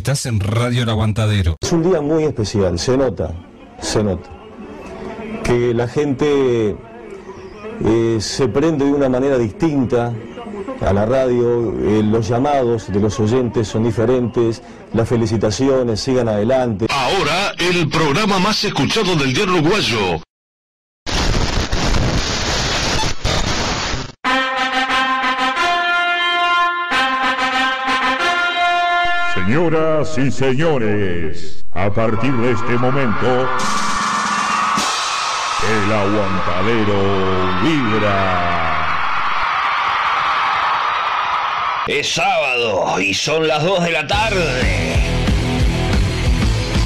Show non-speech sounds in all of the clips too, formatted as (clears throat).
Estás en Radio El Aguantadero. Es un día muy especial, se nota, se nota. Que la gente eh, se prende de una manera distinta a la radio, eh, los llamados de los oyentes son diferentes, las felicitaciones, sigan adelante. Ahora, el programa más escuchado del día uruguayo. Señoras y señores, a partir de este momento, el aguantadero vibra. Es sábado y son las 2 de la tarde.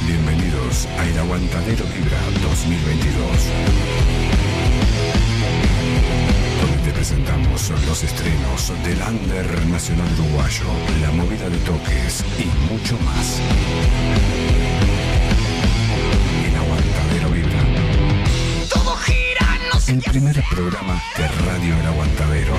Bienvenidos a El Aguantadero Vibra presentamos los estrenos del Under Nacional Uruguayo, la movida de toques y mucho más. El Aguantadero Vibra. Todo gira, no sé El primer programa de Radio El Aguantadero.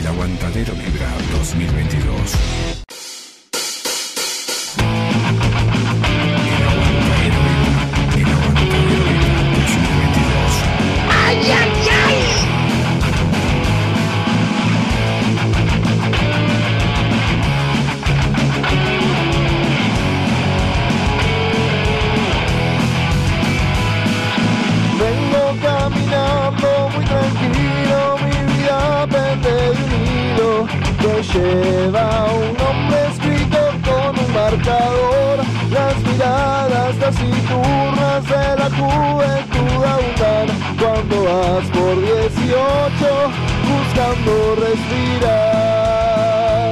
El Aguantadero Vibra 2022. La juventud abundan cuando vas por 18 buscando respirar.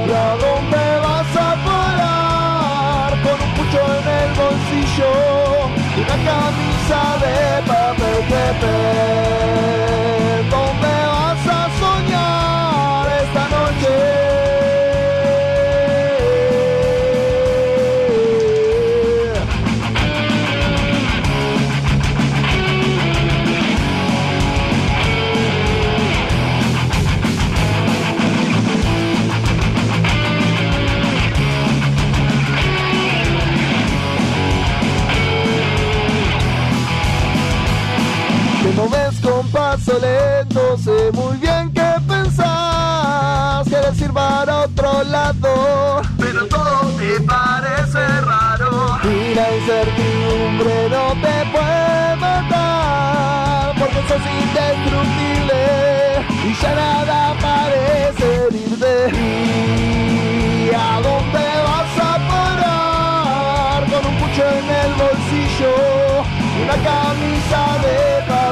¿Y a dónde vas a parar? Con un pucho en el bolsillo y una camisa de papel crepe.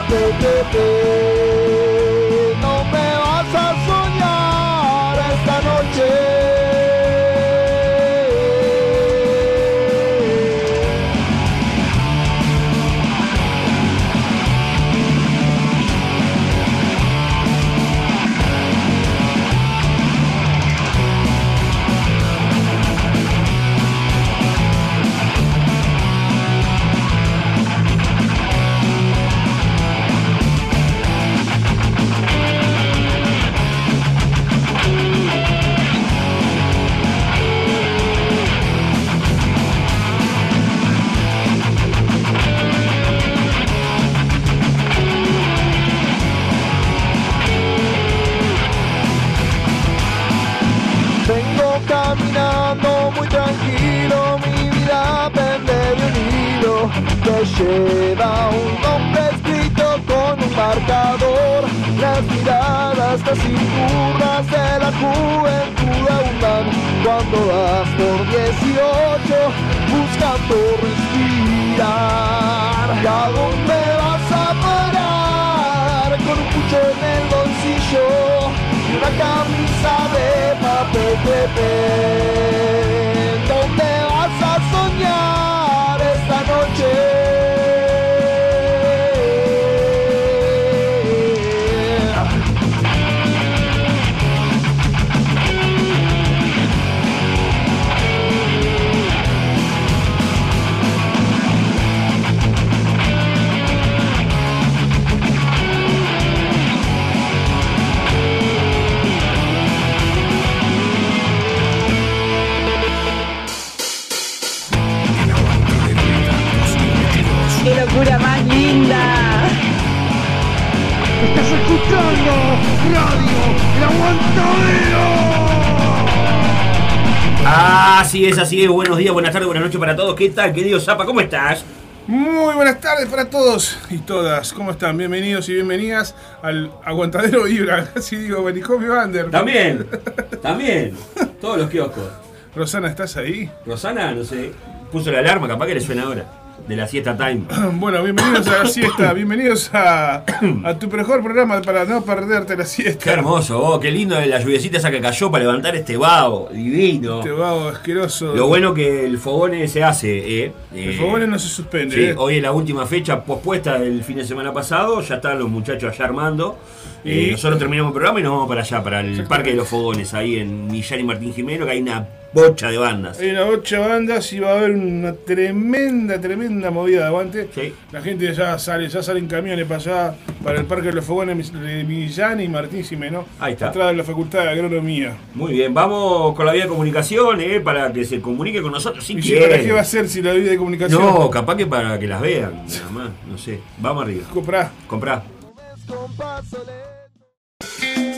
De Así es. Buenos días, buenas tardes, buenas noches para todos. ¿Qué tal, querido Zapa? ¿Cómo estás? Muy buenas tardes para todos y todas. ¿Cómo están? Bienvenidos y bienvenidas al Aguantadero Vibra. (laughs) Casi digo Manicomio Under. También, (laughs) también. Todos los kioscos. Rosana, ¿estás ahí? Rosana, no sé, puso la alarma, capaz que le suena ahora. De la siesta time. (clears throat) Bueno, bienvenidos a la siesta. (coughs) Bienvenidos a, a tu mejor programa para no perderte la siesta. Qué hermoso, oh, qué lindo la lluviecita esa que cayó para levantar este vago. Divino. Este vago asqueroso. Lo bueno que el fogone se hace, ¿eh? El Eh, fogone no se suspende. Sí, ¿eh? hoy es la última fecha pospuesta del fin de semana pasado, ya están los muchachos allá armando. Eh, nosotros terminamos el programa y nos vamos para allá, para el Parque de los Fogones, ahí en Millán y Martín Jimeno, que hay una bocha de bandas. Hay una ocho bandas y va a haber una tremenda, tremenda movida de aguante. Sí. La gente ya sale, ya salen camiones para allá, para el Parque de los Fogones de Millán y Martín Ximeno. Ahí está. Atrás de la Facultad de Agronomía. Muy bien, vamos con la vía de comunicación, eh, para que se comunique con nosotros si ¿Y si para qué va a ser si la vida de comunicación? No, capaz que para que las vean, nada más, no sé. Vamos arriba. Comprá. Comprá.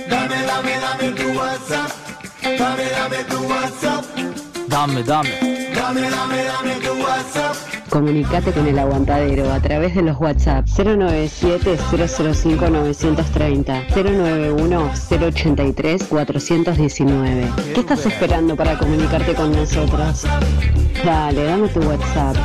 Dame, dame, dame tu WhatsApp. Dame, dame tu WhatsApp. Dame, dame. Dame, dame, dame tu WhatsApp. Comunicate con el aguantadero a través de los WhatsApp 097-005-930, 091-083-419. ¿Qué estás esperando para comunicarte con nosotros? Dale, dame tu WhatsApp.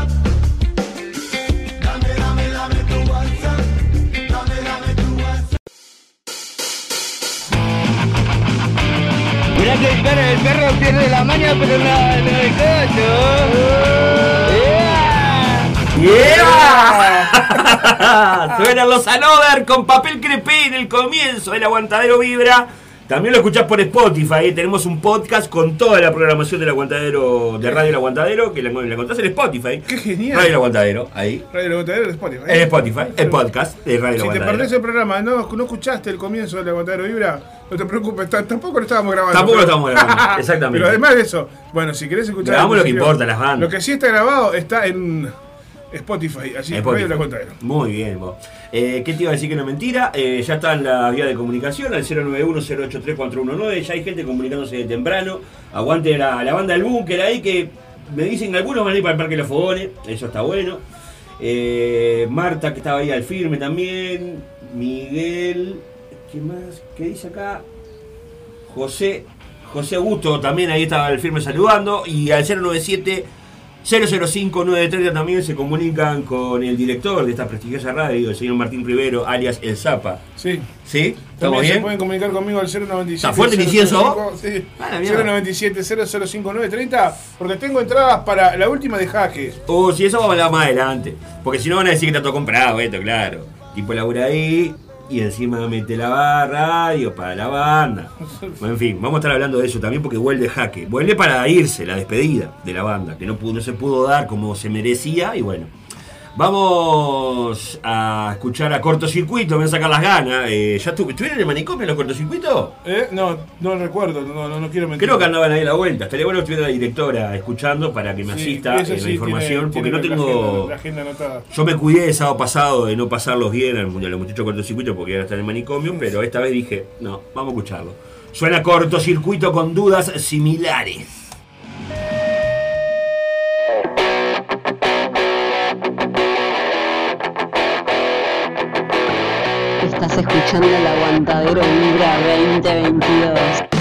Que el perro, el perro pierde la maña, pero no, no el ¡Yeah! (laughs) Suenan los Anover con papel crepé en el comienzo del aguantadero vibra. También lo escuchás por Spotify. ¿eh? Tenemos un podcast con toda la programación del aguantadero, de Radio El Aguantadero, que la, la encontrás en Spotify. ¡Qué genial! Radio El Aguantadero, ahí. Radio El Aguantadero de Spotify. En Spotify, el podcast de Radio El Si te Aguantadero. perdés el programa, no, no escuchaste el comienzo del Aguantadero Vibra, no te preocupes, ta- tampoco lo estábamos grabando. Tampoco lo pero- estamos grabando, (laughs) exactamente. Pero además de eso, bueno, si querés escuchar. Grabamos lo que importa, las bandas. Lo que sí está grabado está en Spotify, así Radio Spotify. El Aguantadero. Muy bien, vos. Eh, ¿Qué te iba a decir que no mentira? Eh, ya está en la vía de comunicación, al 091-083-419. Ya hay gente comunicándose de temprano. Aguante la, la banda del búnker ahí que me dicen que algunos van a ir para el Parque de los Fogones. Eso está bueno. Eh, Marta, que estaba ahí al firme también. Miguel. ¿Qué más? ¿Qué dice acá? José. José Augusto también ahí estaba al firme saludando. Y al 097 005-930 también se comunican con el director de esta prestigiosa radio, el señor Martín Rivero, alias El Zapa. Sí. ¿Sí? ¿Estamos También se bien? pueden comunicar conmigo al 097. ¿Está fuerte el incienso? 005, Sí. Ah, la mierda. 097 005 porque tengo entradas para la última de Jaque. Oh, si eso vamos a hablar más adelante. Porque si no van a decir que está todo comprado, esto, claro. Tipo labura ahí y encima mete la barra, radio para la banda. Bueno, (laughs) en fin, vamos a estar hablando de eso también porque vuelve jaque. Vuelve para irse, la despedida de la banda, que no, pudo, no se pudo dar como se merecía y bueno. Vamos a escuchar a cortocircuito, me van a sacar las ganas. Eh, ¿Ya estuve, estuvieron en el manicomio los cortocircuitos? ¿Eh? No, no recuerdo, no, no, no quiero mentir. Creo que andaban ahí a la vuelta. Estaría bueno que estuviera la directora escuchando para que me Sí, asista en la información, tiene- porque tiene no la tengo. agenda- La agenda anotada. Yo me cuidé el sábado pasado de no pasarlos bien a los muchachos cortocircuito porque ahora están en el manicomio, pero esta vez dije, no, vamos a escucharlo. Suena cortocircuito con dudas similares. Estás escuchando el aguantadero Vibra 2022.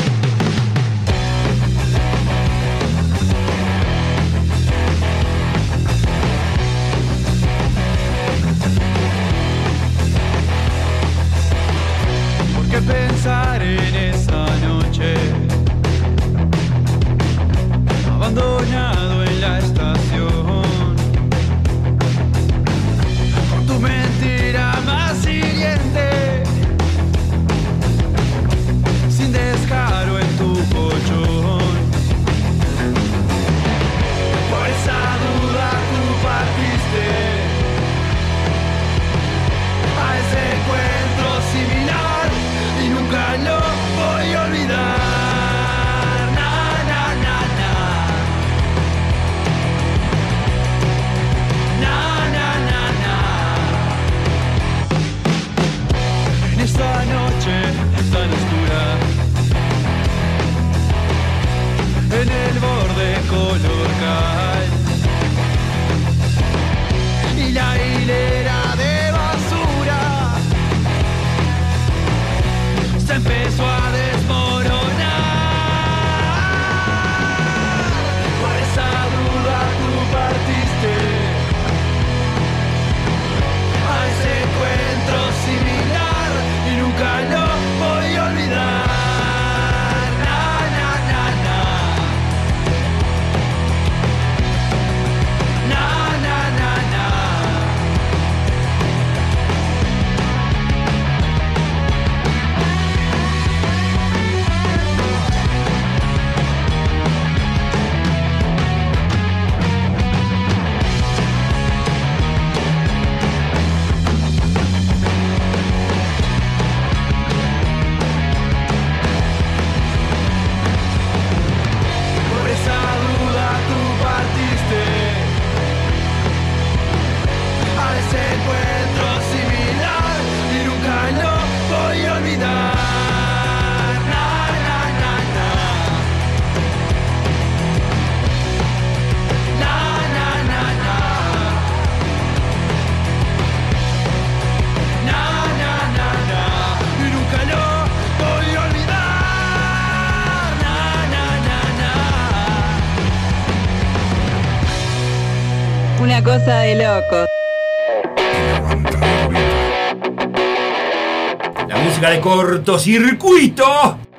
La música de cortocircuito.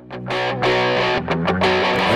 Con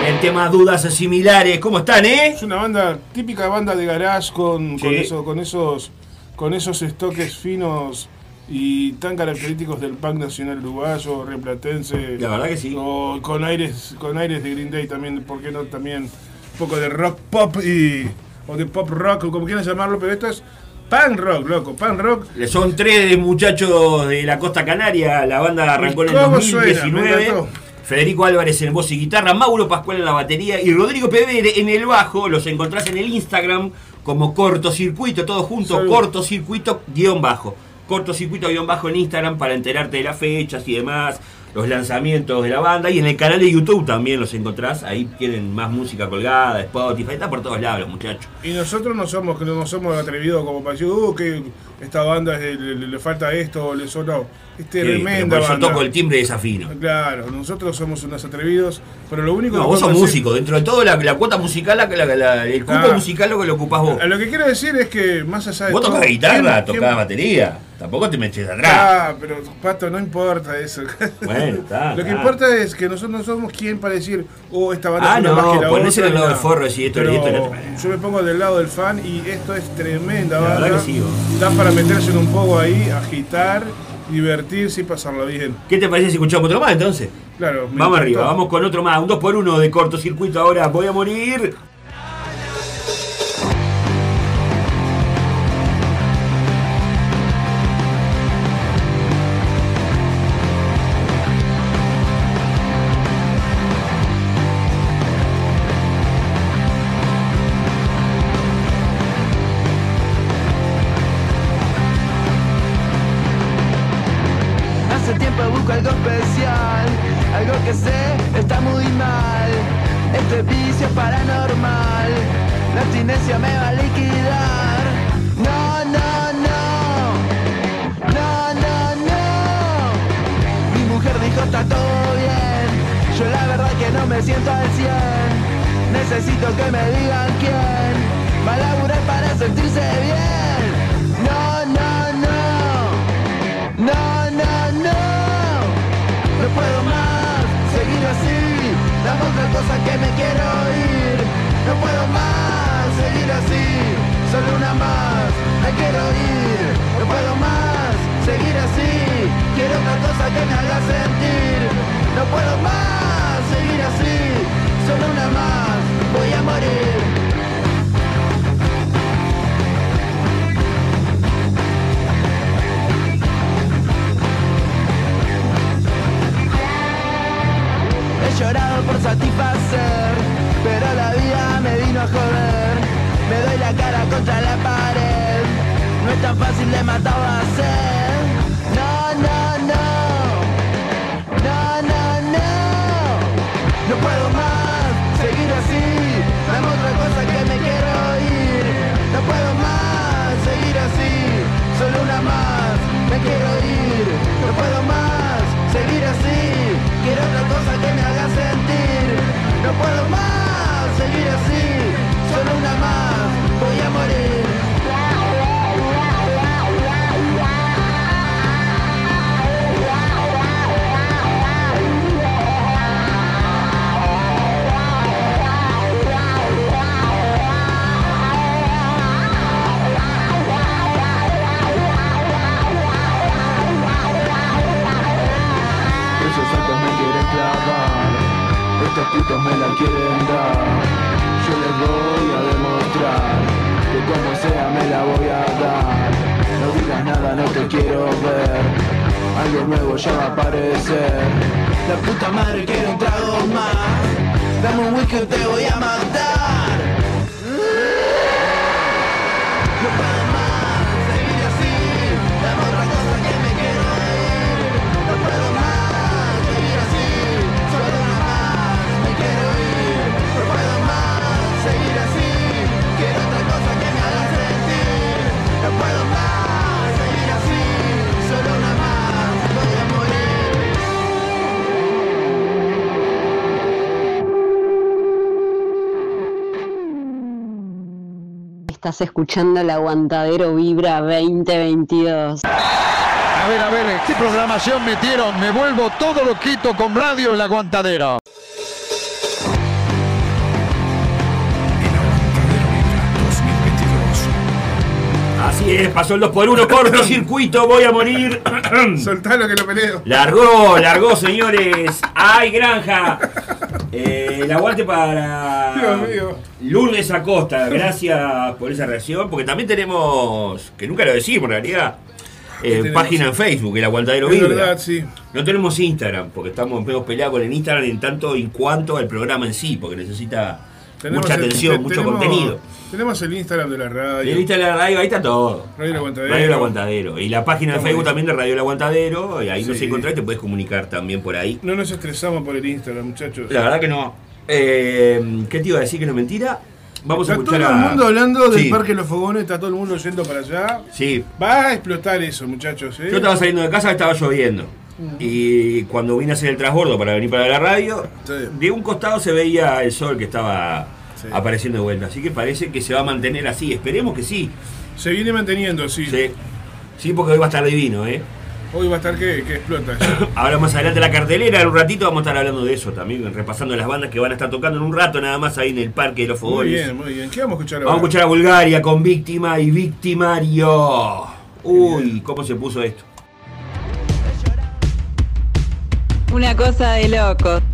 el tema dudas similares. ¿Cómo están, eh? Es una banda, típica banda de garage con, con, Sí. eso- con esos con esos estoques finos y tan característicos del punk nacional uruguayo, replatense. La verdad que sí. O con aires, con aires de Green Day también, ¿por qué no? También un poco de rock pop y. o de pop rock, o como quieran llamarlo, pero esto es punk rock, loco, punk rock. Son tres muchachos de la costa canaria. La banda arrancó en el ¿Cómo suena? Me 2019. encantó. Federico Álvarez en voz y guitarra, Mauro Pascual en la batería y Rodrigo Pevere en el bajo. Los encontrás en el Instagram como cortocircuito, todo junto, Salud. cortocircuito guion bajo. Cortocircuito guion bajo en Instagram para enterarte de las fechas y demás, los lanzamientos de la banda. Y en el canal de YouTube también los encontrás. Ahí tienen más música colgada, Spotify, está por todos lados, muchachos. Y nosotros no somos, no somos atrevidos como para decir, uh, que esta banda le, falta esto, le sonó. Tremenda por eso banda. toco el timbre de desafino. Claro, nosotros somos unos atrevidos, pero lo único No, que vos sos decir- músico. Dentro de todo, la, la cuota musical, la, la- el cupo Ah. musical lo que lo ocupás vos. Lo que quiero decir es que más allá de Vos todo, tocás guitarra, ¿quién- tocás quién- batería. Tampoco te me eches atrás. Ah, pero Pato, no importa eso. Bueno, (laughs) está. Lo que importa es que nosotros no somos quien para decir, oh, esta banda Ah, es una no, más que la ponés otra. en el lado del forro y esto, Pero esto. Yo me pongo del lado del fan y esto es tremenda La banda. verdad que sí. Da para meterse en un poco ahí, agitar, divertirse y pasarlo bien. ¿Qué te parece si escuchamos otro más entonces? Claro, me Vamos encantó. arriba, vamos con otro más. Un 2x1 de cortocircuito ahora. Voy a morir. Puedo más seguir así. Dame otra cosa que me quiero ir. No puedo más seguir así. Solo una más, me quiero ir. No puedo más seguir así. Quiero otra cosa que me haga sentir. No puedo más seguir así. Solo una más, voy a morir. llorado por satisfacer, pero la vida me vino a joder. Me doy la cara contra la pared, no es tan fácil de matar o hacer. No, no, no, no, no, no, no puedo más seguir así. Dame otra cosa que me quiero ir, no puedo más seguir así. Solo una más, me quiero ir, no puedo más otra cosa que me haga sentir. No puedo más seguir así. Solo una más. Voy a morir. Estos putos me la quieren dar. Yo les voy a demostrar Que como sea me la voy a dar. No digas nada, no te quiero ver. Algo nuevo ya va a aparecer. La puta madre quiere un trago más. Dame un whisky te voy a matar Estás escuchando el aguantadero Vibra 2022. A ver, a ver, ¿qué programación metieron? Me vuelvo todo loquito con radio en el aguantadero. 10, pasó el 2 por 1, cortocircuito, voy a morir. (coughs) Soltalo que lo peleo. Largó, largó, señores. ¡Ay, granja! Eh, el aguante para Lourdes Acosta. Gracias por esa reacción, porque también tenemos, que nunca lo decimos en realidad, eh, página en Facebook, el aguantadero Vibra. Verdad, sí. No tenemos Instagram, porque estamos medio peleados con el Instagram en tanto en cuanto al programa en sí, porque necesita mucha atención, te- mucho tenemos- contenido. Tenemos el Instagram de la radio. El Instagram de la radio, ahí está todo. Radio El Aguantadero. Radio El Aguantadero. Y la página de Facebook también de Radio El Aguantadero. Y ahí nos encontrás y te puedes comunicar también por ahí. No nos estresamos por el Instagram, muchachos. La verdad que no. Eh, ¿Qué te iba a decir que no es mentira? Vamos a está escuchar todo a... el mundo hablando del Sí. Parque Los Fogones, está todo el mundo yendo para allá. Sí. Va a explotar eso, muchachos. ¿eh? Yo estaba saliendo de casa, estaba lloviendo. Y cuando vine a hacer el transbordo para venir para la radio, de un costado se veía el sol que estaba apareciendo de vuelta. Así que parece que se va a mantener así. Esperemos que sí. Se viene manteniendo, sí. Sí, sí porque hoy va a estar divino, ¿eh? Hoy va a estar que, que explota. (laughs) Ahora más adelante la cartelera, en un ratito vamos a estar hablando de eso también, repasando las bandas que van a estar tocando en un rato nada más ahí en el Parque de los Muy Fogones. bien, muy bien. ¿Qué vamos a escuchar ahora? Vamos a escuchar a Bulgaria con Víctima y Victimario. Uy, ¿cómo se puso esto? Una cosa de loco.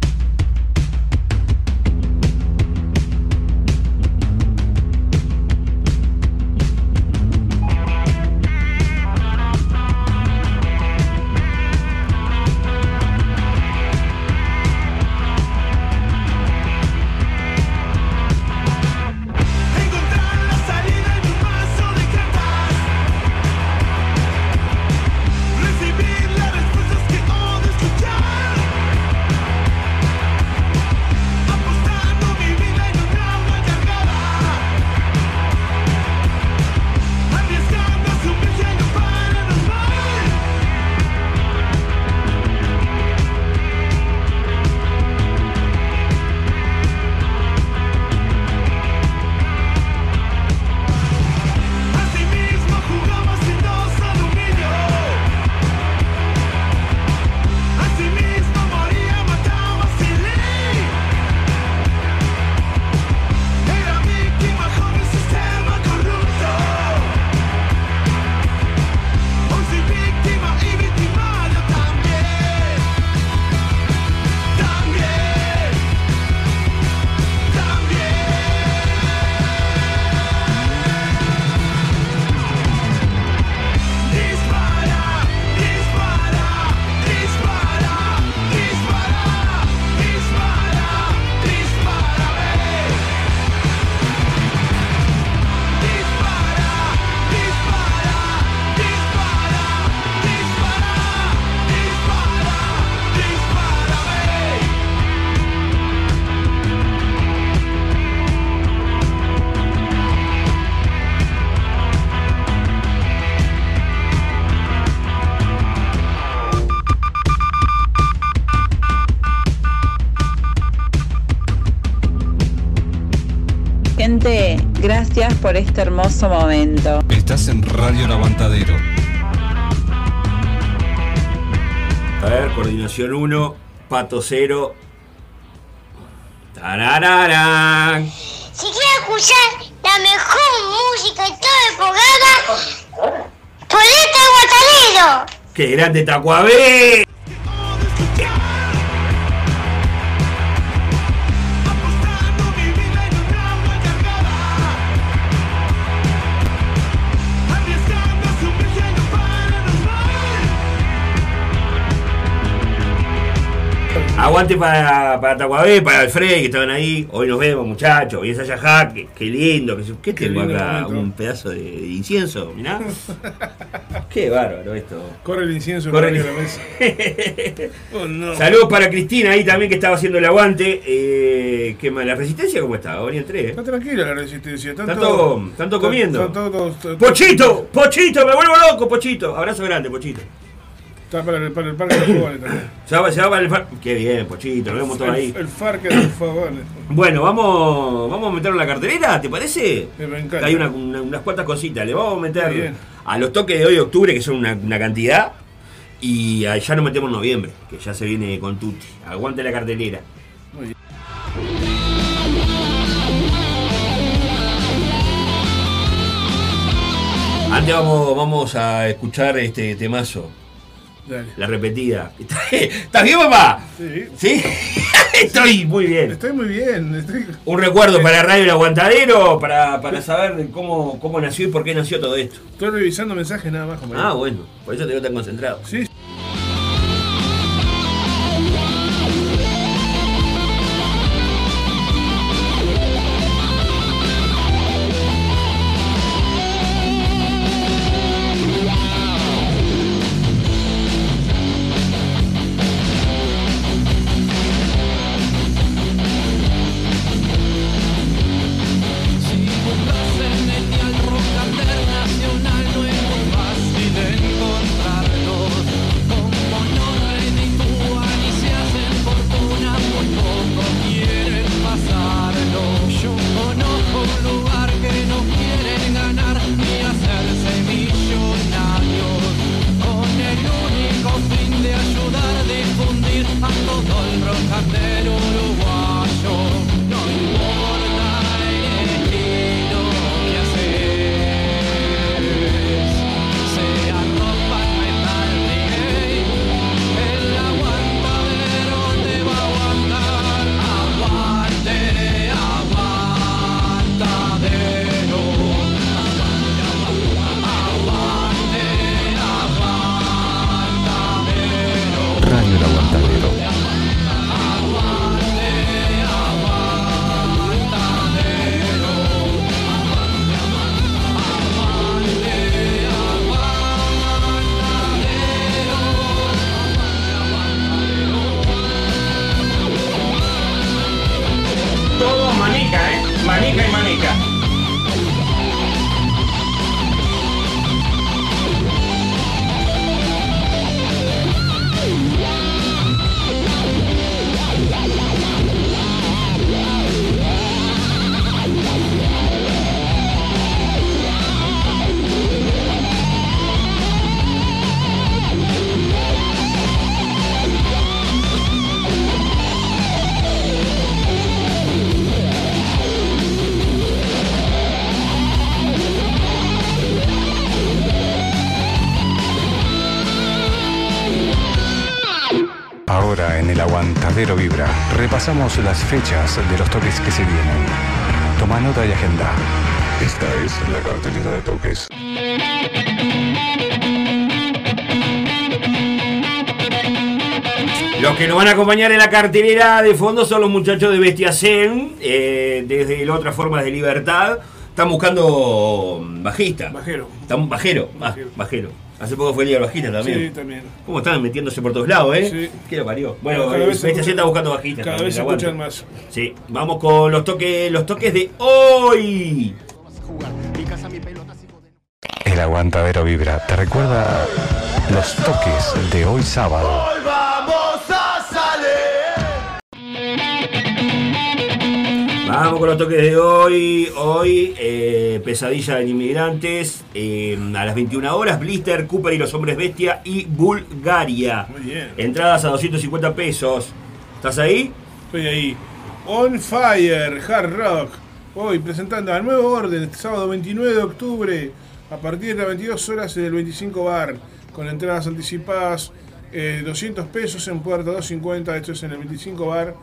Por este hermoso momento. Estás en Radio El Aguantadero. A ver, coordinación 1, pato 0. Tarararán. Si quieres escuchar la mejor música de todo el programa, ponete Guatanero. ¡Qué grande Tacuabé! Aguante para, para Tacuabé, para Alfred, que estaban ahí. Hoy nos vemos, muchachos. Hoy es allá Jaque. Qué lindo. Qué, ¿Qué tengo lindo acá? momento. Un pedazo de, de incienso, mirá. (laughs) Qué bárbaro esto. Corre el incienso Corre Corre el- la mesa. (laughs) Oh, no. Saludos para Cristina ahí también que estaba haciendo el aguante. Eh, ¿qué más? ¿La resistencia cómo está? Hoy entré. Está tranquila la resistencia. Están Tanto- todos- tanto comiendo. están todos- todos- ¡Pochito! ¡Pochito! ¡Me vuelvo loco, Pochito! Abrazo grande, Pochito. Está para el, para el parque de los fogones también. (coughs) Se va, se va para el far... Qué bien, Pochito, nos vemos todos El, ahí. el parque de los fogones. Bueno, vamos, vamos a meterlo en la cartelera, ¿te parece? Me encanta. Hay una- una- unas cuantas cositas. Le vamos a meter a los toques de hoy de octubre, que son una, una cantidad. Y ya nos metemos en noviembre, que ya se viene con Tutti. Aguante la cartelera. Muy bien. Antes vamos, vamos a escuchar este temazo, Dale. la repetida. (laughs) ¿Estás bien, papá? Sí. ¿Sí? (laughs) Estoy muy bien. Estoy muy bien. Estoy... Un recuerdo para Radio El Aguantadero, para, para saber cómo, cómo nació y por qué nació todo esto. Estoy revisando mensajes nada más. compañero. Ah, bueno, por eso te veo tan concentrado. Sí. Repasamos las fechas de los toques que se vienen. Toma nota y agenda. Esta es la cartelera de toques. Los que nos van a acompañar en la cartelera de fondo son los muchachos de Bestia Zen, eh, desde la otra forma de libertad. Están buscando bajista. Bajero. Están, bajero, ah, bajero. Hace poco fue el día del bajista también. Sí, también. ¿Cómo están metiéndose por todos lados, eh? Sí. ¿Qué lo parió? Bueno, Cada eh, vez se está buscando bajistas. Cada también, vez se escuchan más. Sí, vamos con los toques, los toques de hoy. El Aguantadero Vibra te recuerda los toques de hoy sábado. Vamos con los toques de hoy. Hoy, eh, Pesadilla de Inmigrantes. eh, a las 21 horas, Blister, Cooper y los Hombres Bestia y Bulgaria. Muy bien. Entradas a 250 pesos. ¿Estás ahí? Estoy ahí. On Fire, Hard Rock. Hoy presentando al nuevo orden, este sábado 29 de octubre, a partir de las 22 horas en el 25 Bar, con entradas anticipadas, eh, 200 pesos en puerta 250, esto es en el 25 Bar,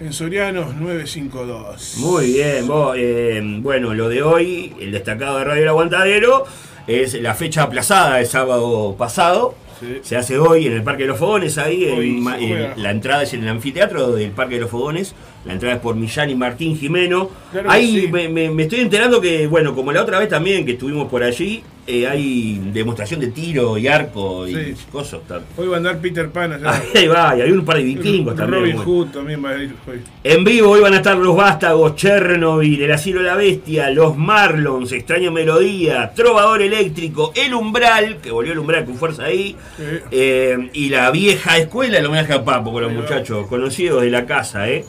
en Soriano 952. Muy bien, vos, eh, bueno, lo de hoy, el destacado de Radio El Aguantadero, es la fecha aplazada del sábado pasado. Sí. Se hace hoy en el Parque de los Fogones, ahí, en en- la entrada es en el anfiteatro del Parque de los Fogones, la entrada es por Millán y Martín Jimeno. Claro ahí sí. me, me- me estoy enterando que, bueno, como la otra vez también que estuvimos por allí, eh, hay demostración de tiro y arco y Sí. cosas. tal. Hoy va a andar Peter Pan allá. (laughs) Ahí va, y hay un par de vikingos también. Robin bueno. Hood también va a ir hoy. En vivo hoy van a estar los Vástagos, Chernobyl, El Asilo de la Bestia, Los Marlons, Extraña Melodía, Trovador Eléctrico, El Umbral, que volvió el Umbral con fuerza ahí, Sí. eh, y la vieja escuela, el homenaje a Papo con los muchachos conocidos de la casa, ¿eh?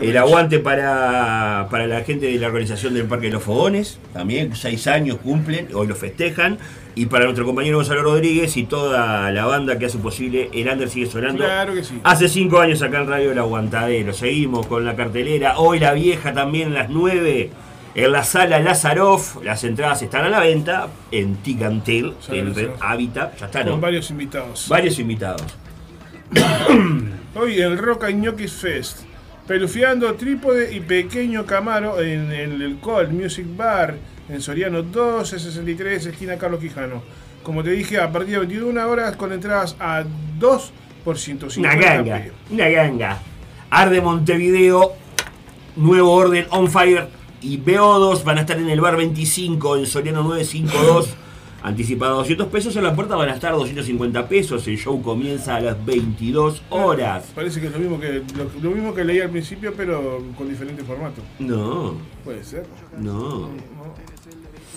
El aguante para, para la gente de la organización del Parque de los Fogones, también seis años cumplen, hoy lo festejan. Y para nuestro compañero Gonzalo Rodríguez y toda la banda que hace posible, el Under sigue sonando. Claro que sí. Hace cinco años acá en Radio El Aguantadero. Seguimos con la cartelera. Hoy la vieja también las 9 en la sala Lazaroff. Las entradas están a la venta en Ticantel, en Red. Habitat. Ya está, Con ¿no? varios invitados. Varios invitados. (coughs) Hoy el Rock and Fest. Pelufiando Trípode y Pequeño Camaro en, el Cold Music Bar en Soriano 1263, esquina Carlos Quijano. Como te dije, a partir de 21 horas con entradas a 2 por 150 Una ganga, una ganga. Arde Montevideo, Nuevo Orden, On Fire y BO2 van a estar en el bar 25 en Soriano 952. Anticipado 200 pesos, en la puerta van a estar 250 pesos. El show comienza a las 22 horas. Parece que es lo mismo que lo, lo mismo que leí al principio, pero con diferente formato. No, Puede ser. no.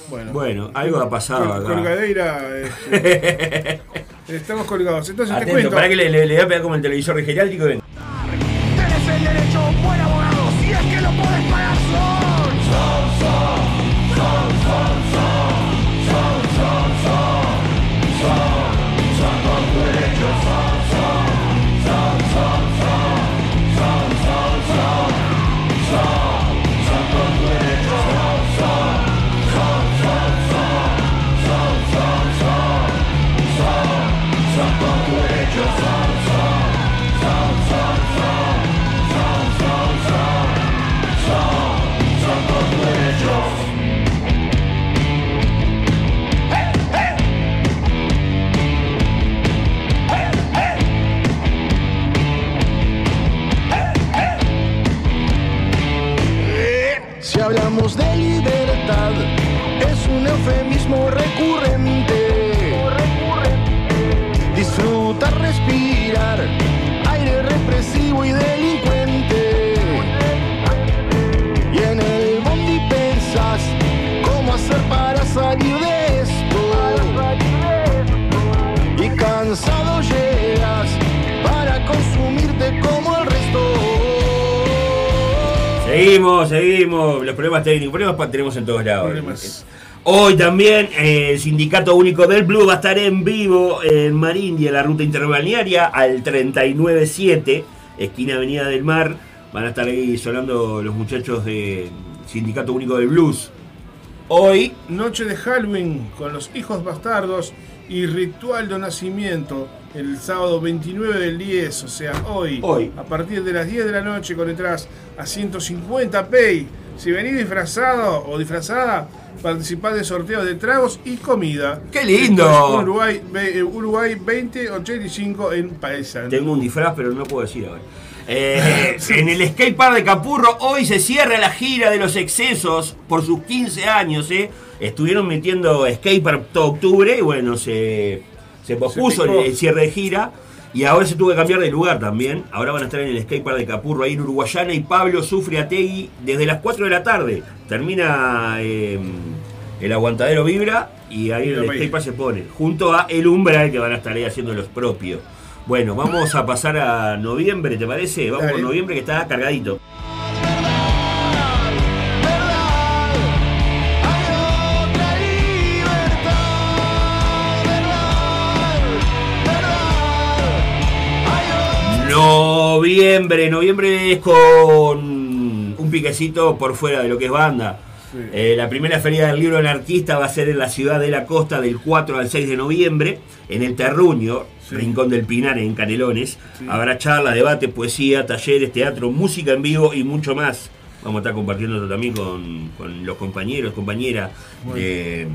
Bueno, Bueno, algo ha pasado acá. Colgadeira. (laughs) este, estamos colgados. Entonces te cuento. para que le, le- le voy a pegar como el televisor de geriátrico. Eufemismo recurrente. Disfrutar, respirar, aire represivo y delincuente. Y en el bondi pensás cómo hacer para salir de esto. Y cansado llegas para consumirte como el resto. Seguimos, seguimos. Los problemas técnicos, problemas tenemos en todos lados. Problemas. Hoy también eh, el Sindicato Único del Blue va a estar en vivo en Marindia, la ruta interbalnearia, al 397, esquina Avenida del Mar. Van a estar ahí sonando los muchachos de Sindicato Único del Blues. Hoy, Noche de Halloween con los hijos bastardos y ritual de nacimiento el sábado 29 del 10, o sea, hoy, Hoy. a partir de las 10 de la noche con entradas a 150 pay. Si venís disfrazado o disfrazada, participad de sorteos de tragos y comida. ¡Qué lindo! Esto es Uruguay, eh, Uruguay 2085 en Paesan. tengo un disfraz, pero no puedo decir ahora. Eh, (laughs) en el skatepark de Capurro hoy se cierra la gira de los excesos por sus 15 años. ¿eh? Estuvieron metiendo skatepark todo octubre y bueno, se, se pospuso el cierre de gira. Y ahora se tuvo que cambiar de lugar también. Ahora van a estar en el skatepark de Capurro ahí en Uruguayana y Pablo sufre a Tegui desde las 4 de la tarde. Termina eh, el aguantadero Vibra y ahí en el skatepark se pone. Junto a El Umbral que van a estar ahí haciendo los propios. Bueno, vamos a pasar a noviembre, ¿te parece? Vamos con noviembre que está cargadito. Noviembre, noviembre es con un piquecito por fuera de lo que es banda. Eh, la primera feria del libro anarquista va a ser en la ciudad de la costa del 4 al 6 de noviembre, en el Terruño, Rincón del Pinar, en Canelones. Habrá charla, debate, poesía, talleres, teatro, música en vivo y mucho más. Vamos a estar compartiendo esto también con, con los compañeros, compañeras de,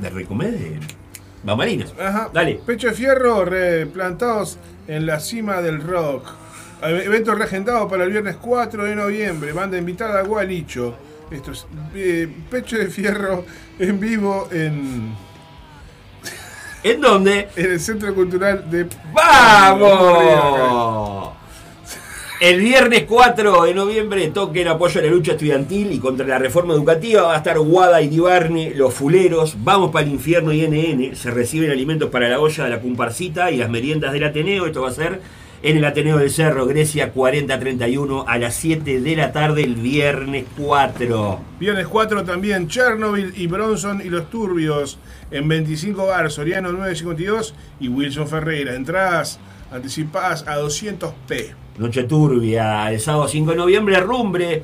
de Bambalinas. Ajá. Dale. Pecho de fierro replantados en la cima del rock. E- Evento regendado para el viernes 4 de noviembre. Banda invitada Gualicho. Esto es eh, Pecho de fierro en vivo en. ¿En dónde? En el Centro Cultural de. ¡Vamos! El viernes 4 de noviembre toque en apoyo a la lucha estudiantil y contra la reforma educativa. Va a estar Guada y Dibarne, Los Fuleros, Vamos para el Infierno y NN. Se reciben alimentos para la olla de la comparsita y las meriendas del Ateneo. Esto va a ser en el Ateneo del Cerro, Grecia 4031 a las 7 de la tarde el viernes 4. Viernes 4 también Chernobyl y Bronson y los Turbios en 25 bar, Soriano 952 y Wilson Ferreira. Entradas anticipadas a 200p. Noche turbia, el sábado 5 de noviembre, Rumbre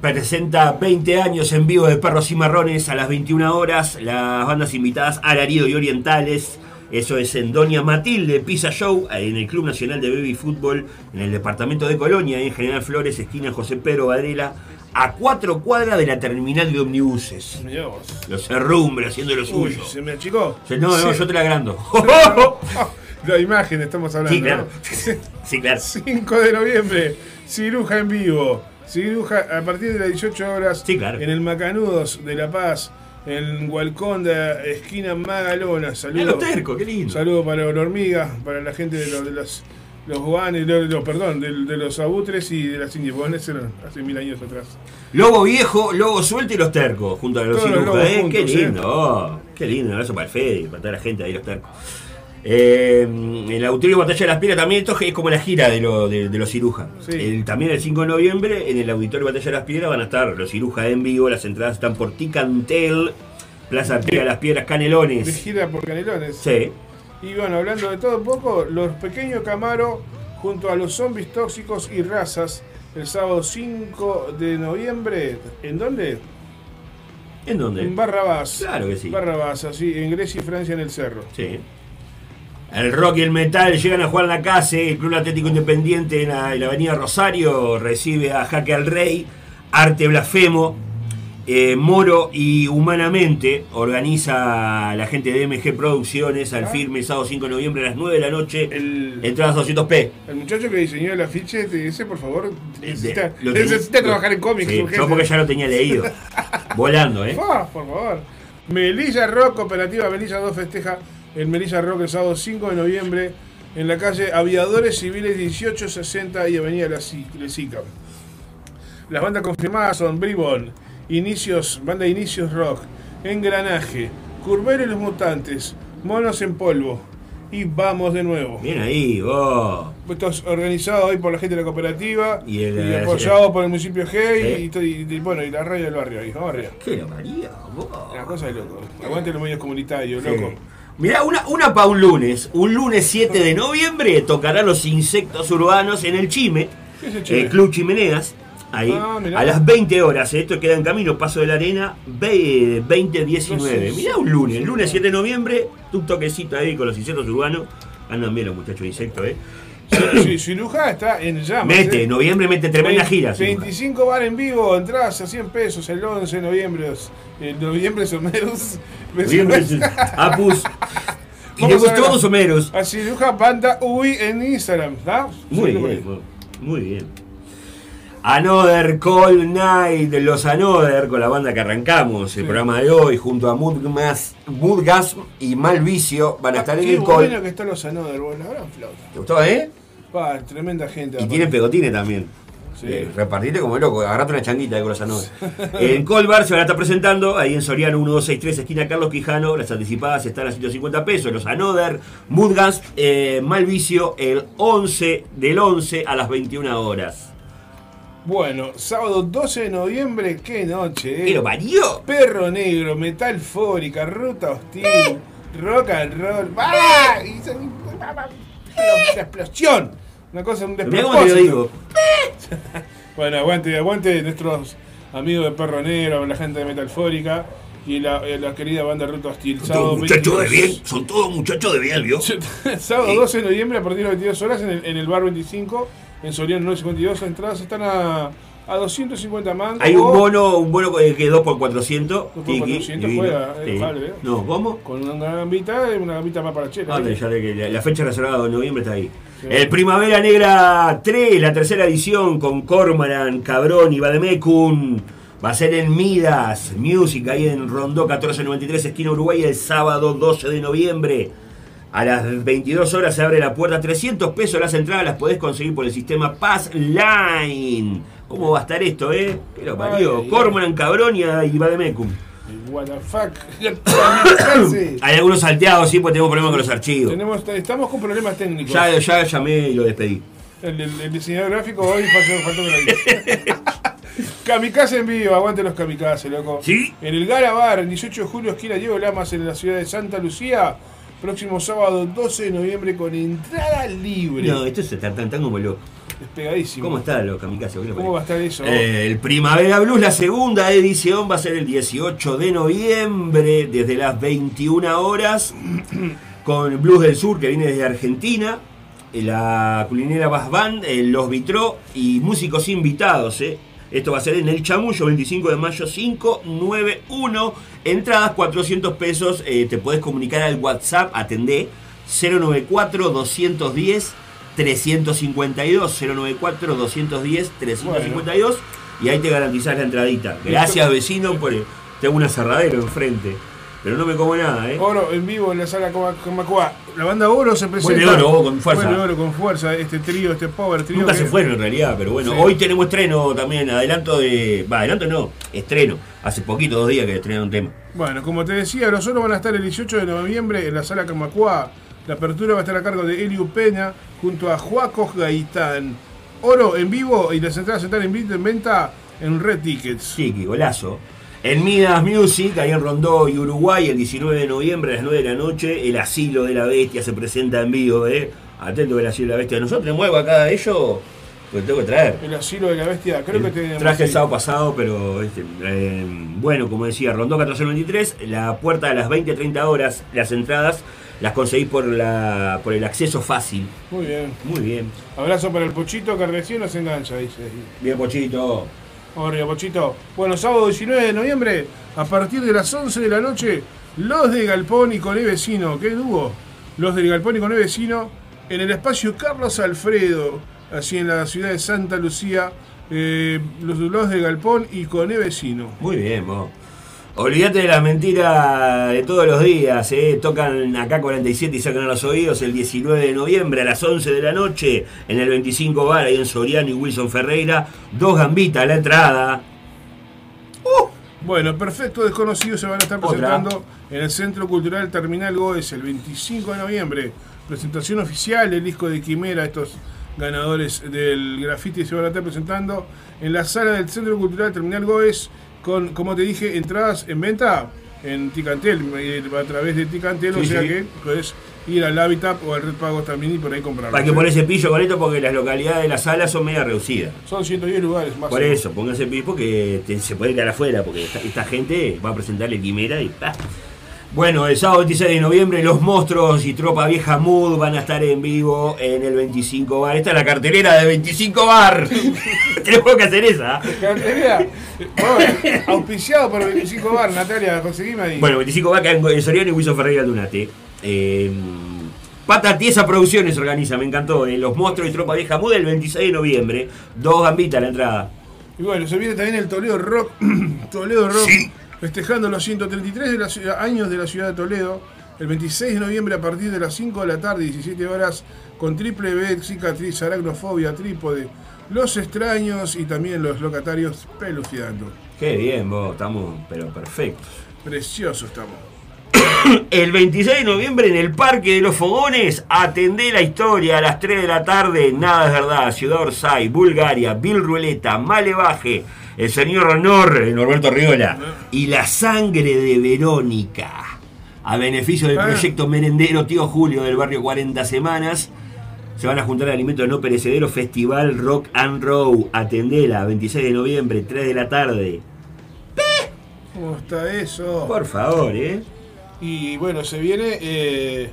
presenta 20 años en vivo de Perros y Marrones a las 21 horas. Las bandas invitadas Alarido y Orientales. Eso es en Doña Matilde Pizza Show, en el Club Nacional de Baby Fútbol, en el departamento de Colonia, en General Flores, esquina José Pedro Varela, a cuatro cuadras de la terminal de omnibuses. Los Herrumbre haciendo lo Uy, suyo. se me achicó. No, no, Sí. yo te la agrando. (laughs) La imagen estamos hablando. Sí, claro. ¿no? Sí, claro. (laughs) 5 de noviembre, Ciruja en vivo. Ciruja a partir de las 18 horas en el Macanudos de La Paz, en Hualconda, esquina Magalona. Saludos. Tercos, qué lindo. Saludos para la hormiga, para la gente de los, de los, los guanes, los- perdón, de, de los abutres y de las indias. Bueno, ese era hace mil años atrás. Lobo viejo, lobo suelto y los tercos, junto a los cirujas, ¿eh? qué lindo, oh, qué lindo, un abrazo para el Fede, para toda la gente ahí, los tercos. Eh, en el Auditorio Batalla de las Piedras también esto es como la gira de, lo- de- de los cirujas. El- también el 5 de noviembre en el Auditorio Batalla de las Piedras van a estar los cirujas en vivo, las entradas están por Ticantel, Plaza Piedra de las Piedras De Canelones. gira por Canelones. Sí. Y bueno, hablando de todo un poco, los pequeños Camaro junto a los zombies tóxicos y razas el sábado 5 de noviembre. ¿En dónde? ¿En dónde? En Barrabás. Claro que sí. Barrabás, así, en Grecia y Francia en el cerro. Sí. El rock y el metal llegan a jugar la casa. El Club Atlético Independiente en la, en la Avenida Rosario recibe a Jaque al Rey, Arte Blasfemo, eh, Moro y Humanamente. Organiza la gente de MG Producciones al firme sábado 5 de noviembre a las 9 de la noche. Entradas 200p. El muchacho que diseñó el afiche te dice, por favor, necesita, tenía- necesita trabajar en cómics. Sí, yo porque ya lo tenía leído. (laughs) Volando, ¿eh? Ah, por favor. Melilla Rock, Cooperativa Melilla 2 festeja el Melilla Rock el sábado 5 de noviembre en la calle Aviadores Civiles 1860 y Avenida La La Sica. Las bandas confirmadas son Bribón, Inicios, Banda Inicios Rock, Engranaje, Curbero y los Mutantes, Monos en Polvo y Vamos de nuevo. Bien ahí, vos. Esto es organizado hoy por la gente de la cooperativa Y y, el- apoyado por el municipio G Sí. y, y- y, bueno, y la radio del barrio ahí, vamos arriba. ¿Qué lo María? vos? Una cosa de loco. Aguante los medios comunitarios, Sí. loco. Mirá, una, una para un lunes. Un lunes 7 de noviembre tocarán los insectos urbanos en el Chime, ¿Qué es el Chime? Club Chimeneas. Ahí, Ah, a las 20 horas. Esto queda en camino, Paso de la Arena, ve- 2019. Los Mirá, un lunes, lunes 7 de noviembre, un toquecito ahí con los insectos urbanos. Andan bien los muchachos insectos, ¿eh? Sí, Ciruja está en llamas. Mete, ¿eh? noviembre mete tremenda gira. Ciruja. 25 bar en vivo, entradas a 100 pesos el 11 de noviembre. En noviembre someros. Noviembre, (laughs) Apus. Y Vamos de a ver todos a- someros. A Ciruja Banda UI en Instagram, ¿está? Muy bien, muy bien. Another Cold Night, los Another, con la banda que arrancamos el programa de hoy, junto a Moodgas, y Malvicio, van a estar en el Cold. bueno que están los Anoder, vos, la gran flauta. ¿Te gustó, eh? Pa, tremenda gente. Y tienen pegotines también. Sí. Eh, repartite como loco, agarrate una changuita de con los Another. en Cold Bar se van a estar presentando, ahí en Soriano 1263, esquina Carlos Quijano, las anticipadas están a 150 pesos, los Another, Moodgas, eh, Malvicio, el 11 del 11 a las 21 horas. Bueno, sábado 12 de noviembre, qué noche, eh. Pero varió. Perro negro, metal fórica, ruta hostil, Eh. rock and roll. ¡Ah! Y se- una explosión. Una cosa, un Mirá cómo te lo digo. (laughs) bueno, aguante, aguante nuestros amigos de Perro Negro, la gente de Metalfórica y la, eh, la querida banda Ruto Hostil. Son todos muchachos de bien, son todos muchachos de bien, ¿vio? (laughs) Sábado 12 de noviembre a partir de las 22 horas en el, en el bar 25, en Soriano 952. Las entradas están a, a 250 mangos. Hay un bono, un bono que es 2 por 400. por Tiki, 400 divino. juega, eh, Sí. vale, eh. No, ¿cómo? Con una gambita y una gambita más para chela. Ah, ¿eh? ya que la, la fecha reservada de noviembre está ahí. El Primavera Negra 3, la tercera edición con Cormoran, Cabrón y Bademecum. Va a ser en Midas Music, ahí en Rondó 1493, esquina Uruguay, el sábado 12 de noviembre. A las 22 horas se abre la puerta. 300 pesos las entradas las podés conseguir por el sistema Pass Line. ¿Cómo va a estar esto, eh? Que lo parió. Cormoran, Cabrón y Bademecum. What the fuck. Hay algunos salteados, sí, porque tenemos problemas con los archivos. Tenemos, estamos con problemas técnicos. Ya, ya llamé y lo despedí. El, el- el diseñador gráfico hoy faltó, que lo. (laughs) Kamikaze en vivo, aguante los kamikaze, loco. ¿Sí? En el Gara Bar, el 18 de julio, esquina Diego Lamas, en la ciudad de Santa Lucía. Próximo sábado 12 de noviembre con entrada libre. No, esto es tan, tan, tan como loco. Despegadísimo. ¿Cómo está lo kamikaze? ¿Cómo va a estar eso? Eh, el Primavera Blues, la segunda edición, va a ser el 18 de noviembre, desde las 21 horas, (clears throat) con Blues del Sur, que viene desde Argentina, eh, la culinera Bass Band, eh, Los Vitró y músicos invitados. eh. Esto va a ser en el Chamullo, 25 de mayo, 591. Entradas 400 pesos. eh, te podés comunicar al WhatsApp, atendé 094-210. 352 094 210 352 y ahí te garantizás la entradita. Gracias vecino por tengo un aserradero enfrente, pero no me como nada, ¿eh? Oro en vivo en la sala Coma- Comacua. La banda Oro se presenta. Vuelve Oro, con fuerza. Vuelve Oro con fuerza. Este trío, este power trío. Nunca que- se fueron en realidad, pero bueno, Sí. hoy tenemos estreno también, adelanto de. Va, adelanto no, estreno. Hace poquito, dos días que estrenaron un tema. Bueno, como te decía, los Oro van a estar el 18 de noviembre en la sala Camacua. La apertura va a estar a cargo de Eliu Peña junto a Juaco Gaitán. Oro en vivo y las entradas están en venta- en venta en Red Tickets. Sí, qué golazo. En Midas Music, ahí en Rondó y Uruguay, el 19 de noviembre a las 9 de la noche, el Asilo de la Bestia se presenta en vivo, ¿eh? Atento el Asilo de la Bestia. Nosotros tenemos algo acá de ellos, pues tengo que traer. El asilo de la bestia, creo que tenemos. Traje el sábado pasado, pero este, eh, bueno, como decía, Rondó 1493, la puerta a las 20 30 horas, las entradas las conseguís por, la, por el acceso fácil. Muy bien. Muy bien. Abrazo para el Pochito que recién nos engancha, dice. Bien, Pochito. Arriba, Pochito. Bueno, sábado 19 de noviembre, a partir de las 11 de la noche, los de Galpón y Coné Vecino. ¿Qué dúo? Los del Galpón y Coné Vecino en el espacio Carlos Alfredo, así en la ciudad de Santa Lucía. eh, los, de Galpón y Coné Vecino. Muy bien, vos. Olvídate de las mentiras de todos los días, ¿eh? Tocan acá 47 y sacan los oídos el 19 de noviembre a las 11 de la noche en el 25 Bar, ahí en Soriano y Wilson Ferreira. Dos gambitas a la entrada. Bueno, Perfecto Desconocido se van a estar Otra. presentando en el Centro Cultural Terminal Goes el 25 de noviembre. Presentación oficial del disco de Quimera, estos ganadores del graffiti se van a estar presentando en la sala del Centro Cultural Terminal Goes con, como te dije, entradas en venta en Ticantel, eh, a través de Ticantel, o Sí, sea sí. que puedes ir al Habitat o al Red Pagos también y por ahí comprarlo. Para que pones el pillo con esto porque las localidades de la sala son media reducidas. Son 110 lugares más. Por eso, póngase el pillo porque te- se puede quedar afuera porque esta, esta gente va a presentarle Quimera y ¡pah! Bueno, el sábado 26 de noviembre los monstruos y Tropa Vieja Mood van a estar en vivo en el 25 Bar. Esta es la cartelera de 25 Bar. (laughs) Tenemos que hacer esa. Cartelera, bueno, auspiciado por el 25 Bar, Natalia, conseguime ahí. Bueno, 25 Bar en Soriano y Wilson Ferreira Dunate. Eh, Pata Tiesa Producciones organiza, me encantó. eh, los monstruos y Tropa Vieja Mood el 26 de noviembre. Dos gambitas a la entrada. Y bueno, se viene también el Toledo Rock, (clears throat) Toledo Rock, festejando los 133 de la ciudad- años de la ciudad de Toledo, el 26 de noviembre a partir de las 5 de la tarde, 17 horas, con triple B, cicatriz, aracnofobia, trípode, los extraños y también los locatarios pelucidando. Qué bien, vos, estamos, pero perfectos. Precioso estamos. (coughs) El 26 de noviembre en el Parque de los Fogones, atendé la historia a las 3 de la tarde. Nada es verdad. Ciudad Orsay, Bulgaria, Bill Rueleta, Malevaje, el señor Honor, Norberto Riola, y la sangre de Verónica. A beneficio del Ah. proyecto merendero Tío Julio del barrio 40 Semanas. Se van a juntar alimentos no perecederos Festival Rock and Roll. Atendela, 26 de noviembre, 3 de la tarde. ¿Cómo está eso? Por favor, ¿eh? Y bueno, se viene eh,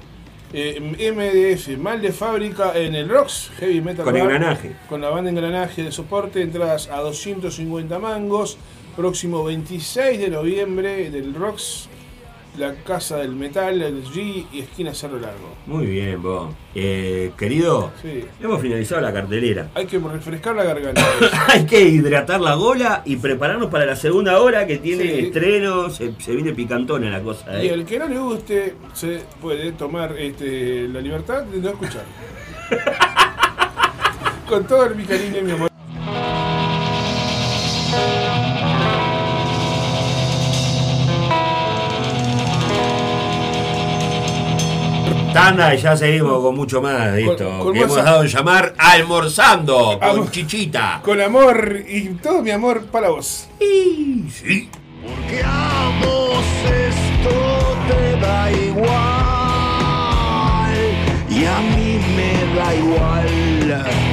eh, MDF, mal de fábrica en el Rocks, Heavy Metal Con Bar, engranaje. Con la banda engranaje de soporte, entradas a 250 mangos. Próximo 26 de noviembre del Rocks, la Casa del Metal, el G y esquina Cerro Largo. Muy bien, vos. Eh, querido, Sí. hemos finalizado la cartelera. Hay que refrescar la garganta. (laughs) Hay que hidratar la gola y prepararnos para la segunda hora que tiene Sí. estreno. Se, se viene picantona la cosa. Y ¿eh? el que no le guste se puede tomar este, la libertad de no escuchar. (laughs) Con todo mi cariño y mi amor. Tanda y ya seguimos con mucho más de esto. Con- con que hemos dado en llamar almorzando con Am- chichita. Con amor y todo mi amor para vos. Sí. Porque a vos esto te da igual y a mí me da igual.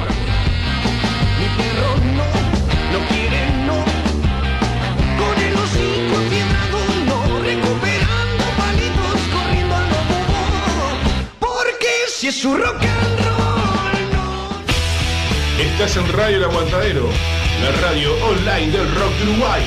Su rock and roll Estás en Radio El Aguantadero, la radio online del rock Uruguay.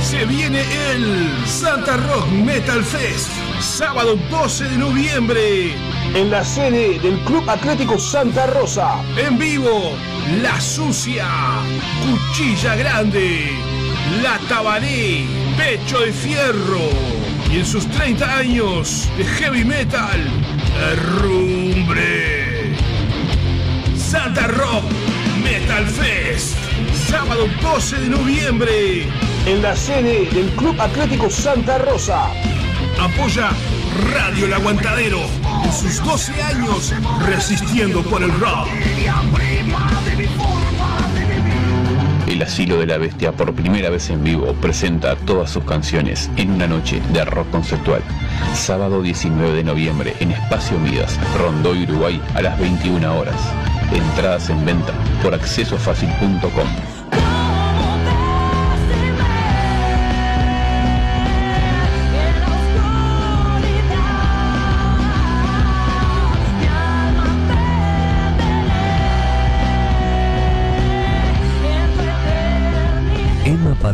Se viene el Santa Rock Metal Fest, sábado 12 de noviembre, en la sede del Club Atlético Santa Rosa. En vivo, La Sucia, Cuchilla Grande, La Tabaré, Pecho de Fierro. Y en sus 30 años de heavy metal, Santa Rock Metal Fest, sábado 12 de noviembre, en la sede del Club Atlético Santa Rosa. Apoya Radio El Aguantadero en sus 12 años resistiendo por el rock. El Asilo de la Bestia por primera vez en vivo presenta todas sus canciones en una noche de rock conceptual. Sábado 19 de noviembre en Espacio Midas, Rondoy, Uruguay a las 21 horas. Entradas en venta por accesofacil.com.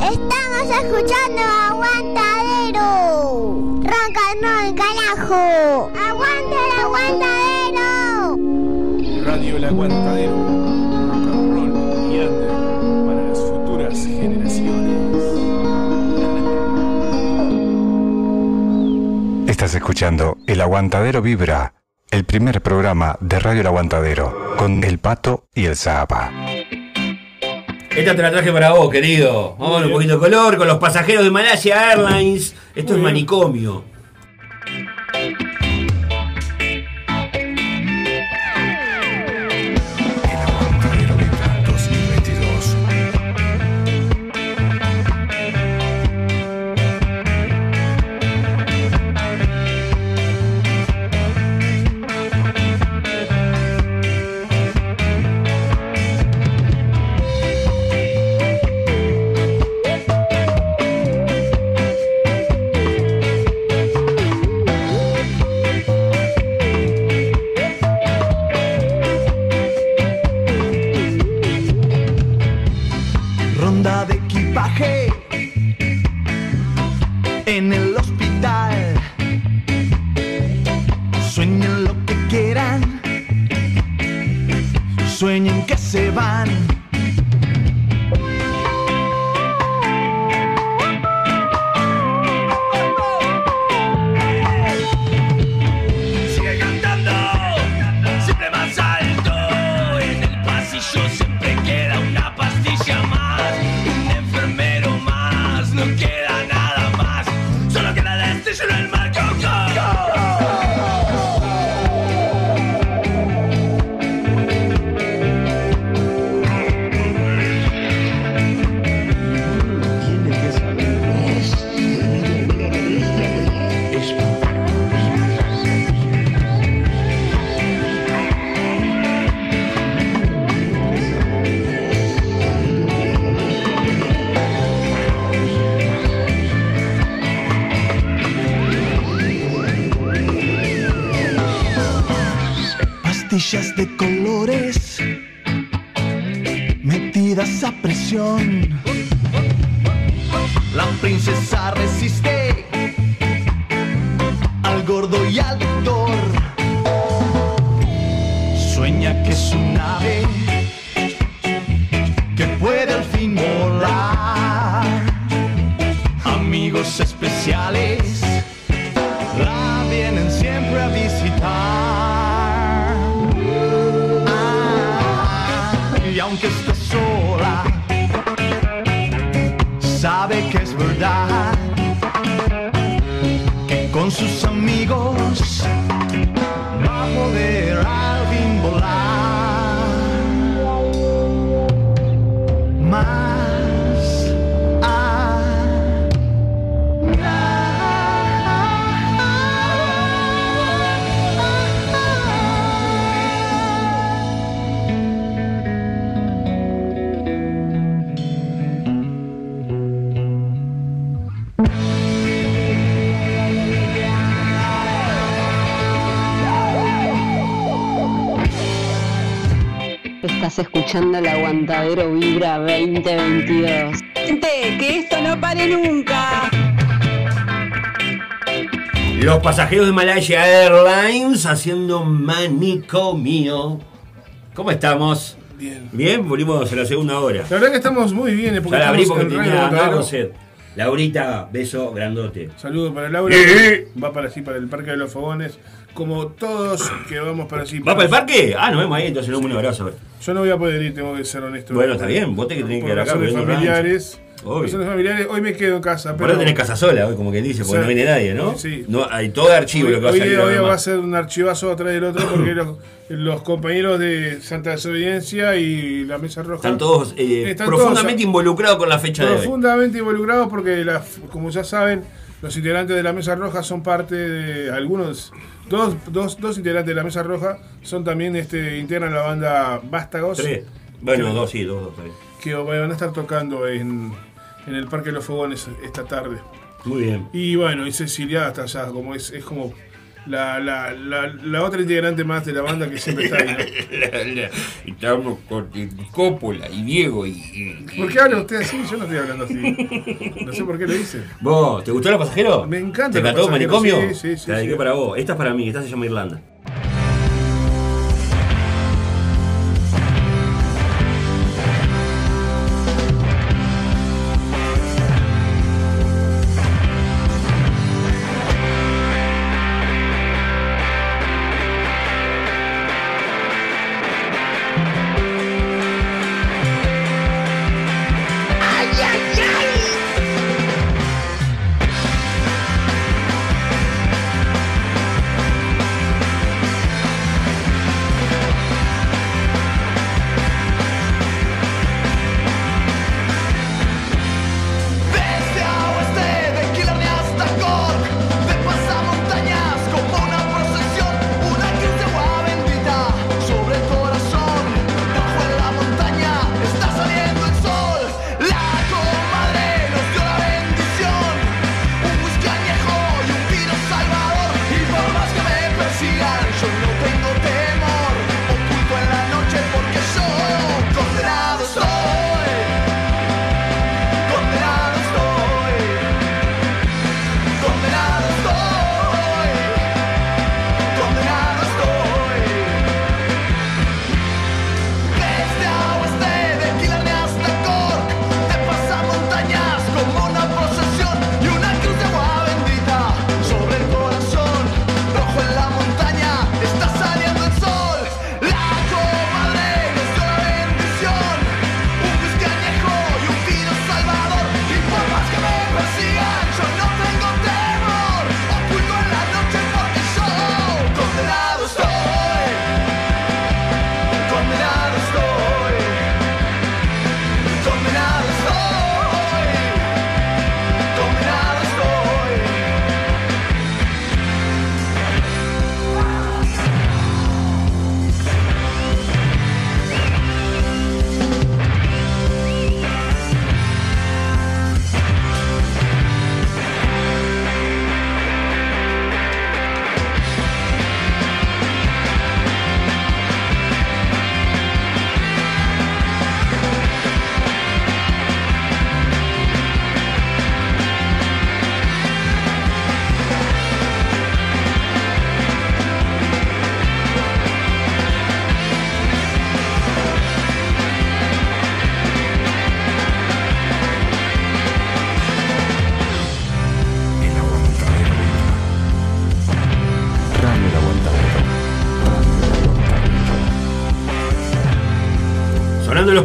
Estamos escuchando Aguantadero. Ranca el carajo. Aguanta el aguantadero. Radio El Aguantadero. Rock and roll y under para las futuras generaciones. Estás escuchando El Aguantadero Vibra, el primer programa de Radio El Aguantadero, con El Pato y el Zapa. Esta te la traje para vos, querido. Vamos un poquito de color con los pasajeros de Malaysia Airlines. Esto es manicomio. Pastillas de colores metidas a presión. La princesa resiste al gordo y al doctor. Sueña que es un ave sus amigos escuchando el aguantadero Vibra 2022. Gente, que esto no pare nunca. Los pasajeros de Malaysia Airlines haciendo manicomio. ¿Cómo estamos? Bien. Bien, volvimos a la segunda hora. La verdad que estamos muy bien, eh, porque Ya la abrí porque tenía sed. Laurita, beso grandote. Saludo para Laura. Eh. Va para así, para el Parque de los Fogones. Como todos que vamos para allí. ¿Va para el parque? Ah, nos vemos ahí, entonces no un abrazo. Yo no voy a poder ir, tengo que ser honesto. Bueno, está bien, vos te que tenés que ir acá. familiares. razones familiares, hoy me quedo en casa. Por Pero ahora tenés casa sola hoy, como que dice, porque no viene nadie, ¿no? Sí. No, hay todo archivo Hoy, lo que va a hoy salir. día- hoy va a ser un archivazo atrás del otro porque (coughs) los, los compañeros de Santa Desobediencia y la Mesa Roja Están todos eh, están profundamente todos- involucrados con la fecha de hoy. profundamente involucrados porque, la- como ya saben, los integrantes de la Mesa Roja son parte de algunos. Dos, dos, dos integrantes de la Mesa Roja son también este integran la banda Vástagos. Tres. Bueno, Que- dos, sí, dos, dos. bien. Que van a estar tocando en, en el Parque de los Fogones esta tarde. Muy bien. Y bueno, y Cecilia hasta allá, como es, es como la, la, la, la otra integrante más de la banda que siempre está ahí. ¿no? (laughs) Estamos con Coppola y Diego y. y- ¿Por qué habla usted así? Yo no estoy hablando así. No sé por qué lo dice. ¿Vos? ¿Te gustó la pasajero? Me encanta ¿Te encantó manicomio? sí, sí, sí, la dediqué sí. para vos. Esta es para mí, esta se llama Irlanda.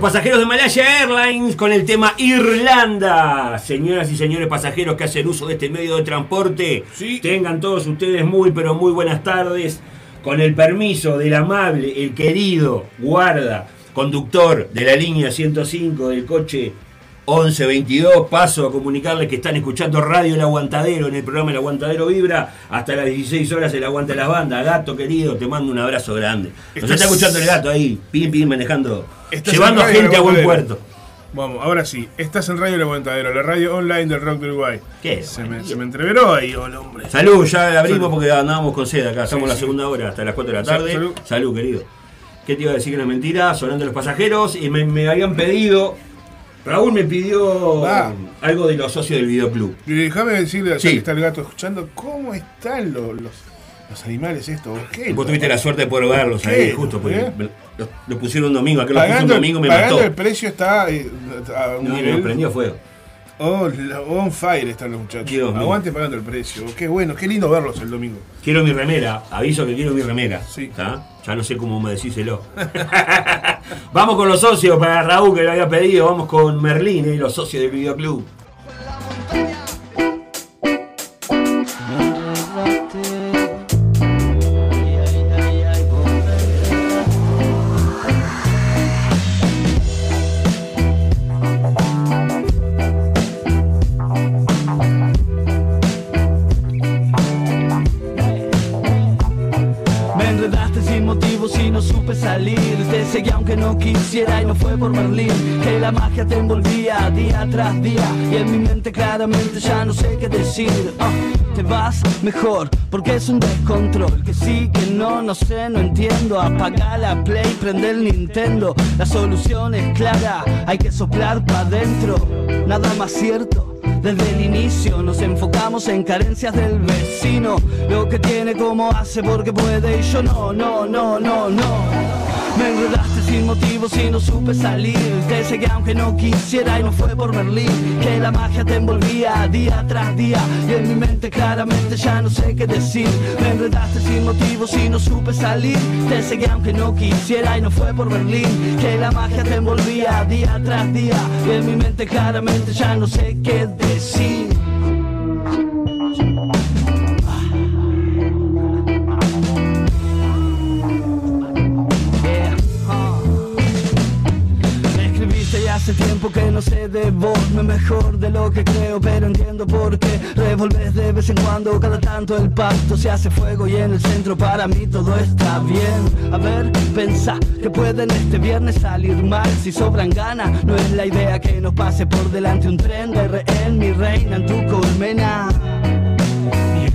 Pasajeros de Malaya Airlines con el tema Irlanda. Señoras y señores pasajeros que hacen uso de este medio de transporte, tengan todos ustedes muy pero muy buenas tardes. Con el permiso del amable, el querido guarda, conductor de la línea 105 del coche 1122, paso a comunicarles que están escuchando Radio El Aguantadero en el programa El Aguantadero Vibra hasta las 16 horas el Aguanta las Bandas. Gato querido, te mando un abrazo grande. Nos Estás- está escuchando el gato ahí, pim pim manejando, Estás llevando a gente a buen puerto. Vamos, ahora sí. Estás en Radio El Aguantadero, la radio online del rock de Uruguay. ¿Qué? Se me, se me entreveró ahí, hola hombre. Salud, ya abrimos Salud. porque andábamos con sed acá, estamos Sí, la sí. segunda hora hasta las 4 de la tarde. salud. Salud, querido. ¿Qué te iba a decir que es mentira? Sonando los pasajeros y me, me habían pedido. Raúl me pidió Ah. algo de los socios del videoclub. Y déjame decirle, Sí. que está el gato escuchando, ¿cómo están los, los, los animales estos? ¿Qué? Vos tuviste la suerte de poder verlos ¿Qué? ahí, justo, porque ¿Eh? Lo, lo pusieron un domingo, aquel lo puso un domingo y me pagando mató. el precio está eh, a un No, nivel... no, prendió fuego. Oh, on fire están los muchachos. Dios mío. Aguante pagando el precio. Qué bueno, qué lindo verlos el domingo. Quiero mi remera, aviso que quiero mi remera. Sí. ¿tá? Ya no sé cómo me decíselo. (laughs) vamos con los socios para Raúl que lo había pedido. Vamos con Merlín, eh, los socios del videoclub. No supe salir Te seguí aunque no quisiera y no fue por Berlín Que la magia te envolvía día tras día Y en mi mente claramente ya no sé qué decir. Ah, Te vas mejor porque es un descontrol Que sí, que no, no sé, no entiendo. Apaga la play, prende el Nintendo La solución es clara, hay que soplar para adentro Nada más cierto desde el inicio nos enfocamos en carencias del vecino. Lo que tiene como hace porque puede y yo no, no, no, no, no me enredaste sin motivos y no supe salir. Te seguí aunque no quisiera y no fue por Berlín Que la magia te envolvía día tras día. Y en mi mente claramente ya no sé qué decir. Me enredaste sin motivos y no supe salir. Te seguí aunque no quisiera y no fue por Berlín Que la magia te envolvía día tras día. Y en mi mente claramente ya no sé qué decir hace tiempo que no sé de vos Me mejor de lo que creo pero entiendo por qué. Revolves de vez en cuando cada tanto el pacto Se hace fuego y en el centro para mí todo está bien. A ver, pensá que pueden este viernes salir mal. Si sobran ganas, no es la idea que nos pase por delante un tren de rehén Mi reina en tu colmena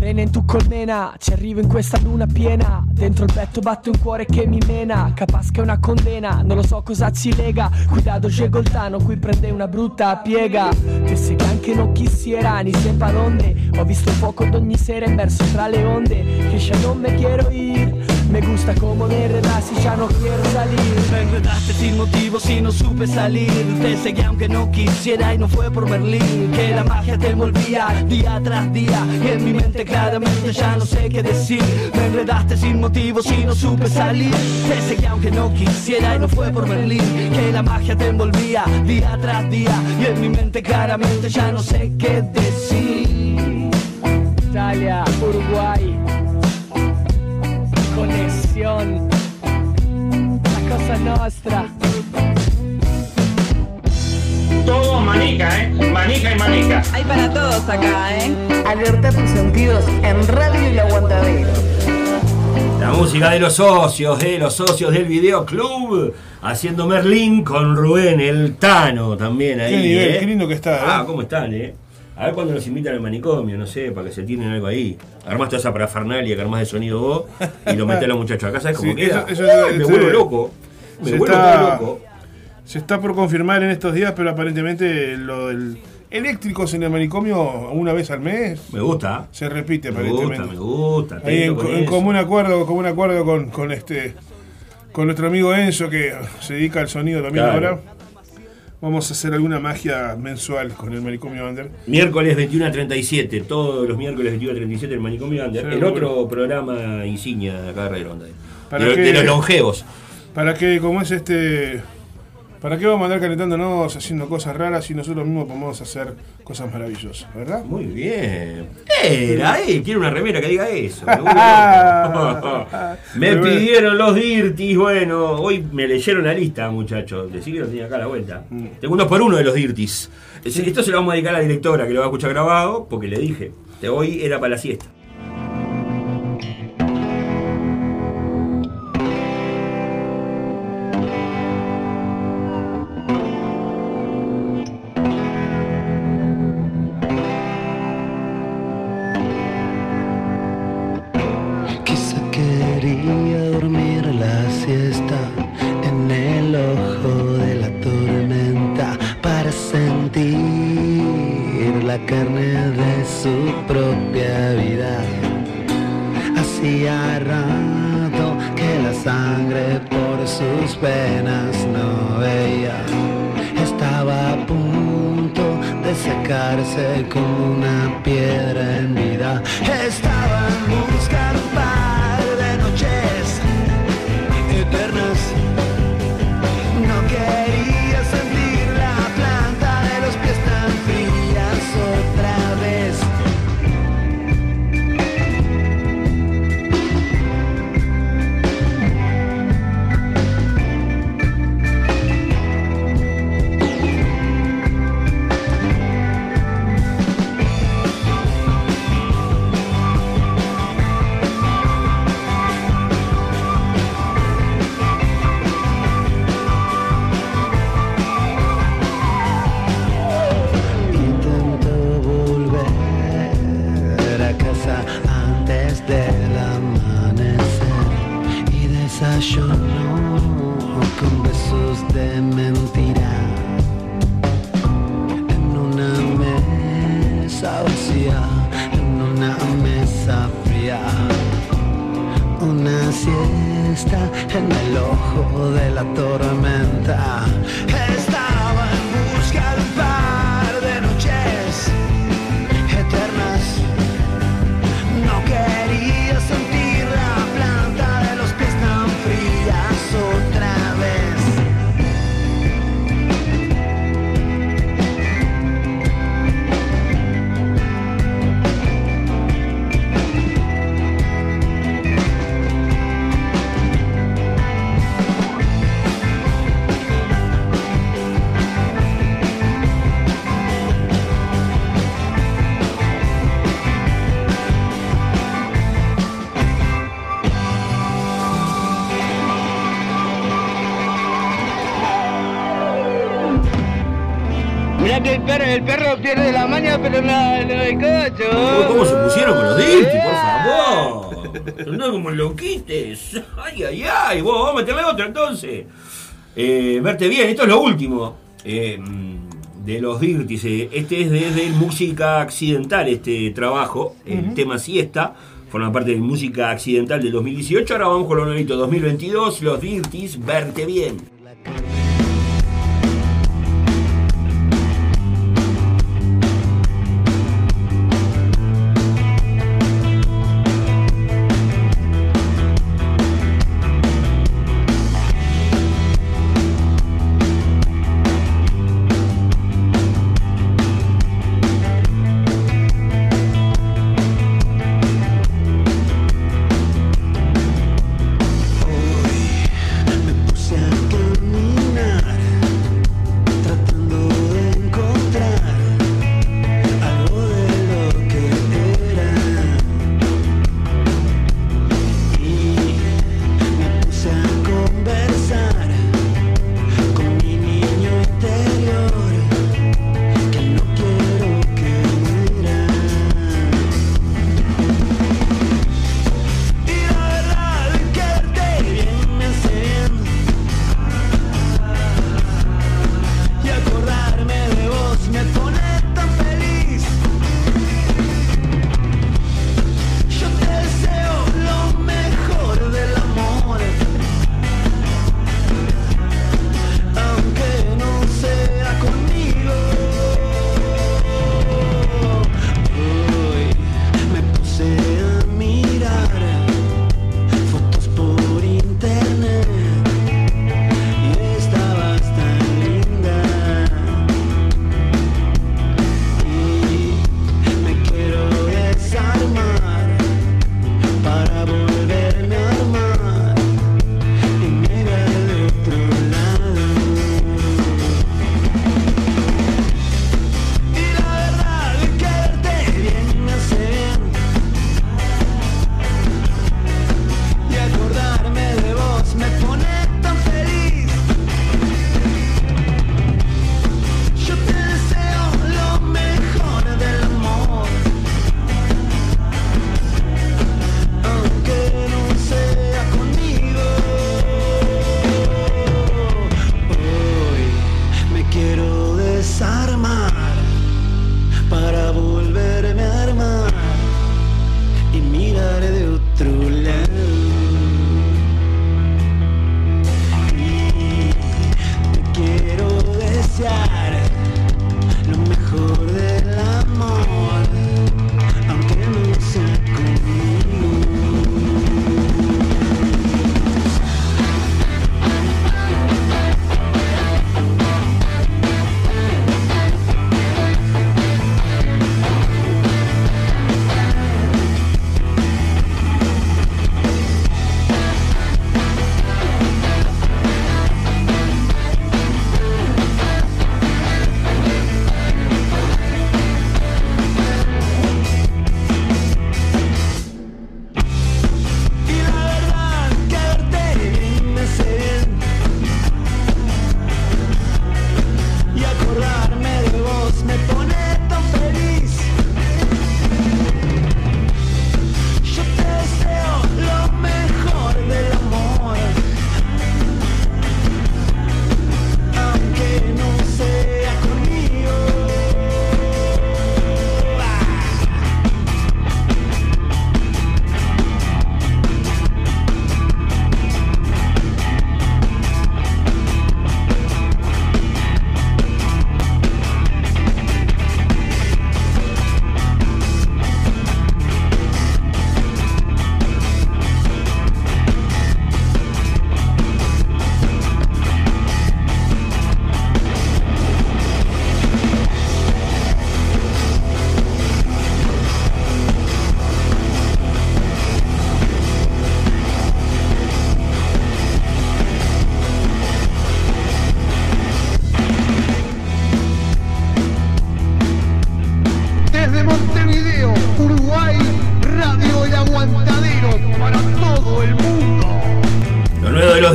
Rena in tu colmena, ci arrivo in questa luna piena. Dentro il petto batte un cuore che mi mena. Capas che è una condena, non lo so cosa ci lega. Cuidado llegó el tano, qui prende una brutta piega. Che anche non quisiera, ni sepa dónde Ho visto fuoco d'ogni sera immerso tra le onde. Que ya no me quiero ir Me gusta como me enredas y ya no quiero salir. Me enredaste sin motivo y no supe salir. Te seguí aunque no quisiera y no fue por Berlín. Que la magia te envolvía día tras día. Y en mi mente claramente ya no sé qué decir. Me enredaste sin motivo y no supe salir. Te seguí aunque no quisiera y no fue por Berlín. Que la magia te envolvía día tras día. Y en mi mente claramente ya no sé qué decir. Italia, Uruguay La cosa nostra Todo manica, ¿eh? Manica y manica. Hay para todos acá, ¿eh? Alerta tus sentidos en Radio El Aguantadero. La música de los socios, de los socios del videoclub, haciendo Merlín con Rubén, el Tano también ahí. Qué nivel, ¿eh? qué lindo que está, ¿eh? Ah, ¿cómo están, eh? A ver cuando los invitan al manicomio, no sé, para que se tienen algo ahí. Armás toda esa parafernalia que armás de sonido vos y lo metés a los (laughs) muchachos acá, ¿sabes cómo Sí, queda? eso- eso- Uy, me vuelvo loco. Me vuelvo está- loco. Se está por confirmar en estos días, pero aparentemente lo del eléctricos en el manicomio una vez al mes. Me gusta. Se repite Me aparentemente. gusta, me gusta. Ahí en, con en común acuerdo, común acuerdo con, con este con nuestro amigo Enzo que se dedica al sonido también Claro. ahora. Vamos a hacer alguna magia mensual con el manicomio Under. Miércoles 21 a 37, todos los miércoles 21 a 37 el Manicomio Under. Sí, el otro programa insignia de acá de Radio Onda. Para De, que- de los longevos. Para que, como es este ¿Para qué vamos a andar calentándonos haciendo cosas raras si nosotros mismos podemos hacer cosas maravillosas, verdad? Muy bien. Era, eh, quiero una remera que diga eso. (laughs) me bien. pidieron los Dirtis, bueno, hoy me leyeron la lista, muchachos. Decí que lo tenía acá a la vuelta. Mm. Tengo uno por uno de los Dirtis. Es- Esto se lo vamos a dedicar a la directora que lo va a escuchar grabado, porque le dije, de hoy era para la siesta. El perro, pierde la maña, pero no, no el cocho. ¿Cómo se pusieron con los Dirtis, por favor? No como loquites. Ay, ay, ay. Vos, vamos a meterle otro entonces. Eh, verte bien, esto es lo último. eh, de los Dirtis. eh, Este es desde el Música Accidental, este trabajo. El tema siesta. Forma parte de Música Accidental del 2018. Ahora vamos con lo nuevito 2022. Los Dirtis, verte bien.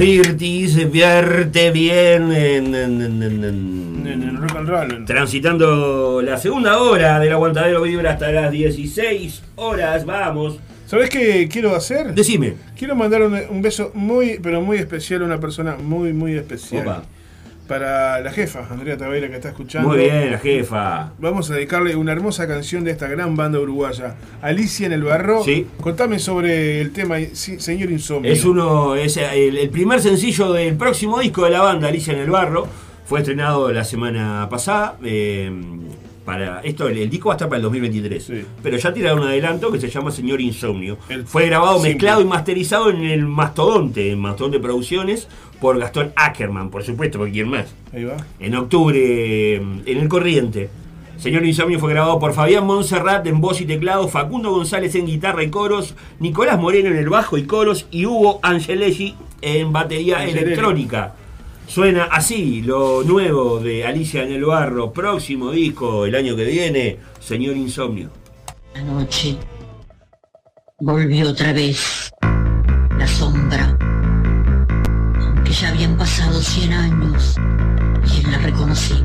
Los Dirties vierte bien en, en- en- en- en- En el rock and roll. transitando la segunda hora del aguantadero vibra hasta las 16 horas. Vamos. ¿Sabés qué quiero hacer? Decime. Quiero mandar un, un beso muy, pero muy especial a una persona muy, muy especial. Opa. Para la jefa, Andrea Tavera, que está escuchando. Muy bien, la jefa. Vamos a dedicarle una hermosa canción de esta gran banda uruguaya, Alicia en el Barro. Sí. Contame sobre el tema, señor Insomnio. Es uno, es el, el primer sencillo del próximo disco de la banda, Alicia en el Barro. Fue estrenado la semana pasada. eh, para esto, el, el disco va a estar para el 2023. Pero ya tiraron un adelanto que se llama Señor Insomnio. Fue grabado, simple. mezclado y masterizado en el Mastodonte, en Mastodonte Producciones, por Gastón Ackerman, por supuesto, porque quién más. Ahí va. En octubre, en el Corriente. Señor Insomnio fue grabado por Fabián Montserrat en voz y teclado, Facundo González en guitarra y coros, Nicolás Moreno en el bajo y coros y Hugo Angelelli en batería Angelelli. electrónica. Suena así lo nuevo de Alicia en el Barro, próximo disco el año que viene, Señor Insomnio. Anoche volvió otra vez la sombra, aunque ya habían pasado 100 años y la reconocimos.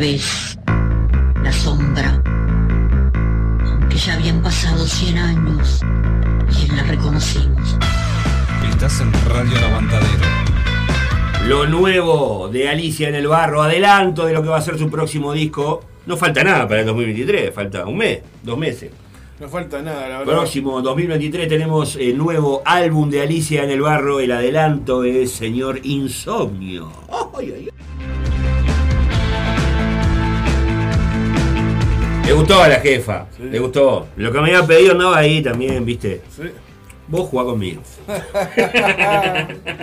Vez la sombra, aunque ya habían pasado 100 años y la reconocimos. Estás en Radio El Aguantadero. Lo nuevo de Alicia en el Barro, adelanto de lo que va a ser su próximo disco. No falta nada para el 2023, falta un mes, dos meses. No falta nada, la verdad. Próximo 2023 tenemos el nuevo álbum de Alicia en el Barro, el adelanto de Señor Insomnio. Ay, ay, ay. Le gustó a la jefa, le gustó. Lo que me había pedido andaba ahí también, viste. Sí. Vos jugá conmigo. (laughs)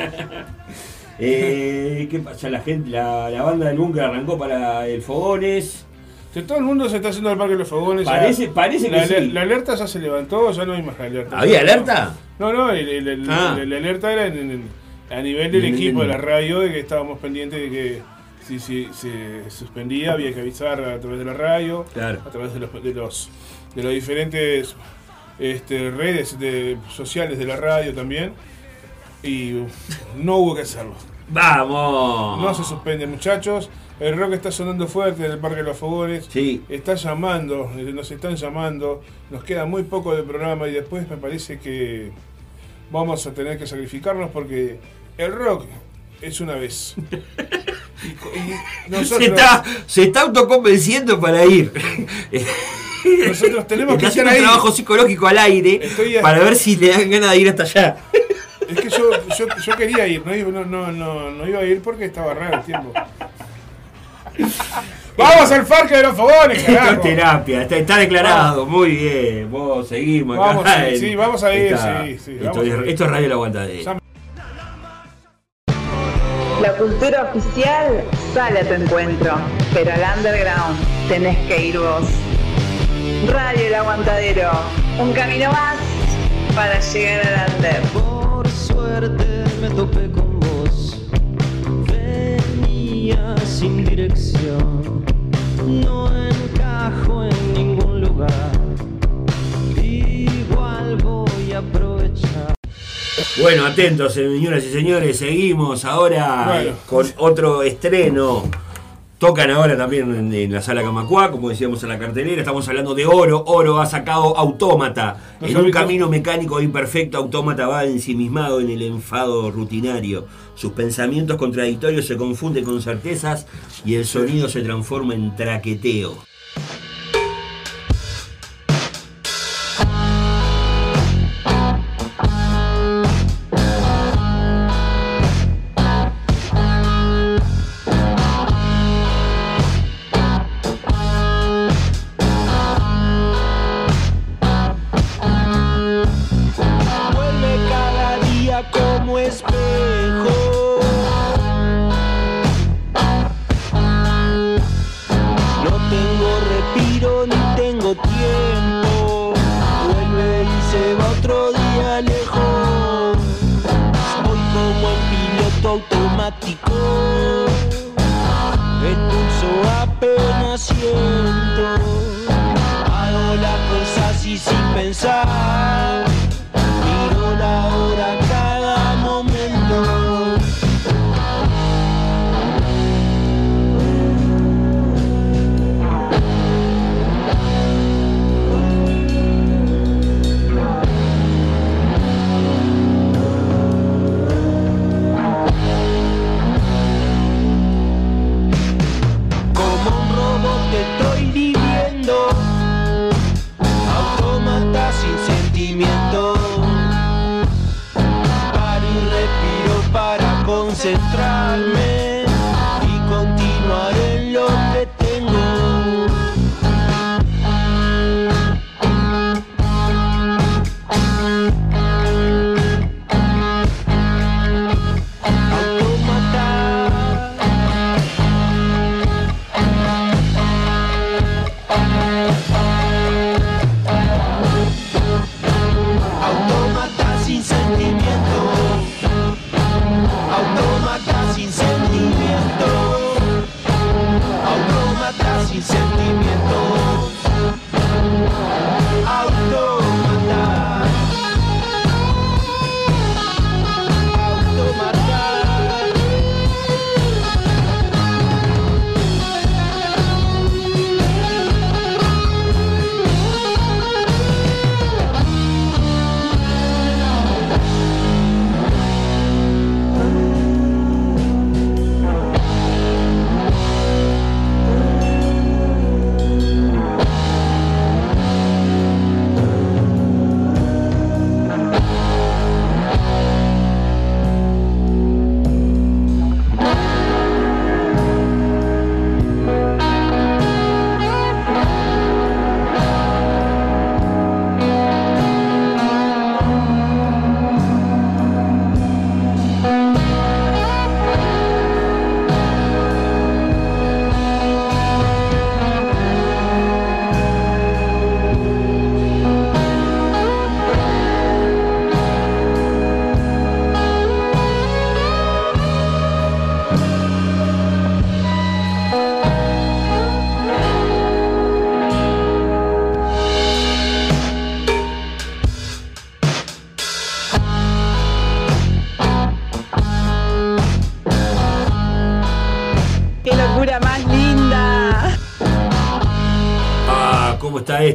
Eh, ¿Qué pasa? La gente, la, la banda del búnker arrancó para el Fogones. Que todo el mundo se está haciendo al Parque de los Fogones. Parece- ya- parece que la, sí. La alerta ya se levantó, ya no hay más alerta. ¿Había alerta? No, no, el, el- el- Ah. la alerta era en- en- a nivel del equipo de la radio de que estábamos pendientes de que si, si se suspendía, había que avisar a través de la radio, Claro. a través de los, de los, de los diferentes este, redes de- sociales de la radio también. Y no hubo que hacerlo. ¡Vamos! No se suspende, muchachos. El rock está sonando fuerte en el Parque de los Fogones. Sí. Está llamando, nos están llamando. Nos queda muy poco de programa y después me parece que vamos a tener que sacrificarnos porque el rock es una vez. (laughs) Nosotros- Se está, se está autoconvenciendo para ir. Nosotros tenemos Está que ahí. un trabajo psicológico al aire Estoy para ver si le dan ganas de ir hasta allá. Es que yo, yo, yo quería ir, no, iba- no, no, no, iba a ir porque estaba raro el tiempo. ¡Vamos al Parque de los Fogones, Esto es carajo! terapia, está, está declarado. Muy bien, vos seguimos. Vamos, sí, sí, vamos a ir, Está- sí, sí, Esto, vamos es, a ir. esto es Radio La Aguantadera. La cultura oficial sale a tu encuentro, pero al underground tenés que ir vos. Radio El Aguantadero, un camino más para llegar al under. Por suerte me topé con vos. Venía sin dirección. No encajo en ningún lugar. Igual voy a aprovechar. Bueno, atentos, señoras y señores, seguimos ahora Bueno. eh, con otro estreno. Tocan ahora también en, en la sala Camacuá, como decíamos en la cartelera. Estamos hablando de Oro. Oro ha sacado Autómata. En un camino mecánico imperfecto, Autómata va ensimismado en el enfado rutinario. Sus pensamientos contradictorios se confunden con certezas y el sonido se transforma en traqueteo. Sin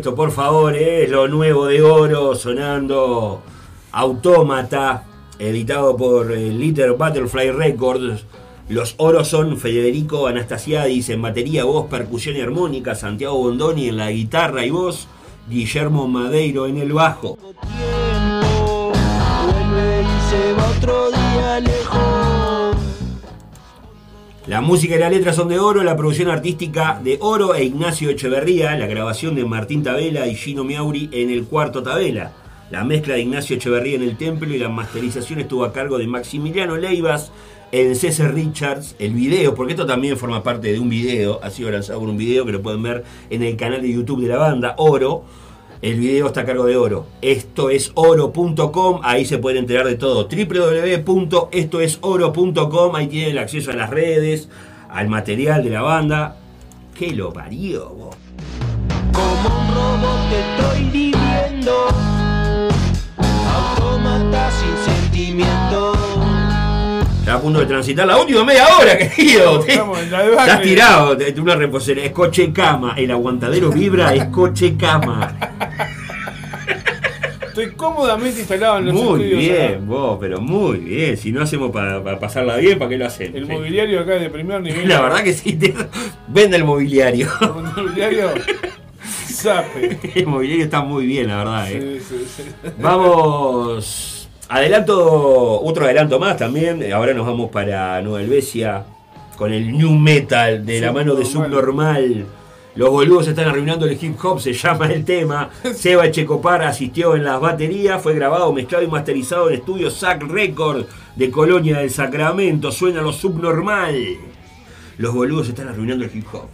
esto? Por favor, eh, es lo nuevo de oro sonando Autómata, editado por eh, Little Butterfly Records. Los oros son Federico Anastasiadis en batería, voz, percusión y armónica, Santiago Bondoni en la guitarra y voz, Guillermo Madeiro en el bajo. La música y la letra son de Oro, la producción artística de Oro e Ignacio Echeverría, la grabación de Martín Tabela y Gino Miauri en el cuarto Tabela. La mezcla de Ignacio Echeverría en el templo y la masterización estuvo a cargo de Maximiliano Leivas en César Richards. El video, porque esto también forma parte de un video, ha sido lanzado con un video que lo pueden ver en el canal de YouTube de la banda, Oro. El video está a cargo de Oro. Esto es oro.com, ahí se pueden enterar de todo. www.estoesoro.com, ahí tienen el acceso a las redes, al material de la banda. Que lo parió. Como un robot te estoy viviendo. Está a punto de transitar la última media hora, (laughs) querido. Estamos en la. Estás tirado, te- una reposera. Es coche cama. El aguantadero vibra, es coche cama. Estoy cómodamente instalado en los Muy estudios bien, acá. vos, pero muy bien. Si no hacemos para pasarla bien, ¿para qué lo hacemos? El mobiliario acá es de primer (laughs) nivel. La verdad que sí, te- vende el mobiliario. El mobiliario. (laughs) Zape. El mobiliario está muy bien, la verdad. eh. Sí, sí, sí. Vamos. Adelanto, otro adelanto más también. Ahora nos vamos para Nueva Helvecia con el New Metal de la mano de Subnormal. Los boludos están arruinando el hip hop, se llama el tema. (laughs) Seba Echecopar asistió en las baterías, fue grabado, mezclado y masterizado en estudio Sac Record de Colonia del Sacramento. Suena lo subnormal. Los boludos están arruinando el hip hop.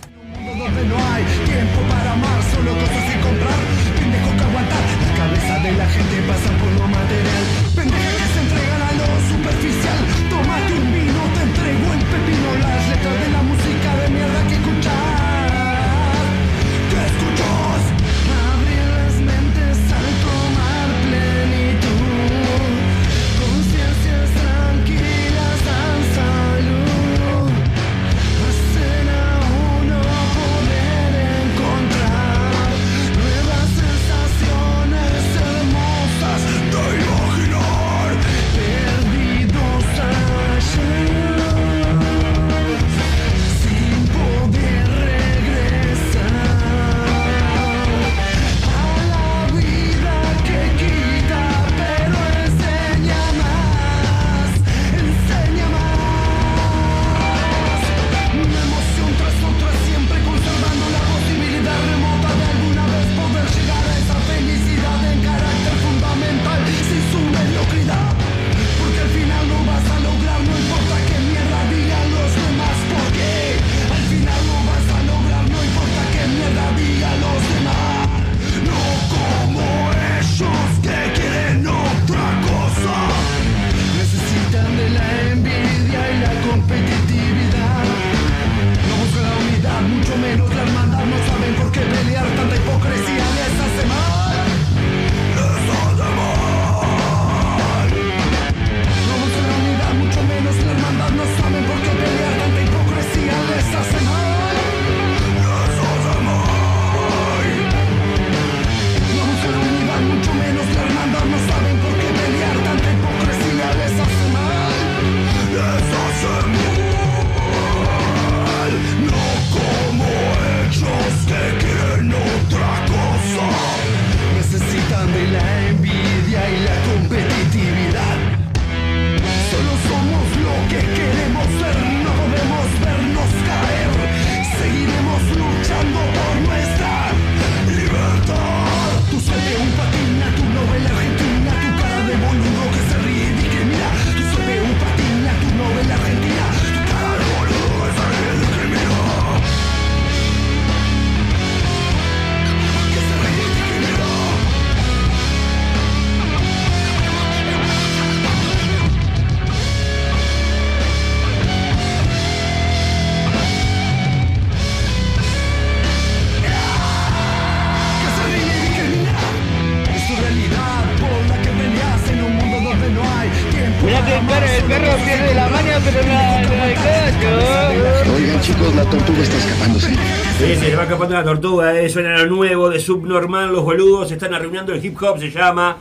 Se la tortuga, eh. suena lo nuevo de Subnormal, los boludos están arruinando el hip hop, se llama.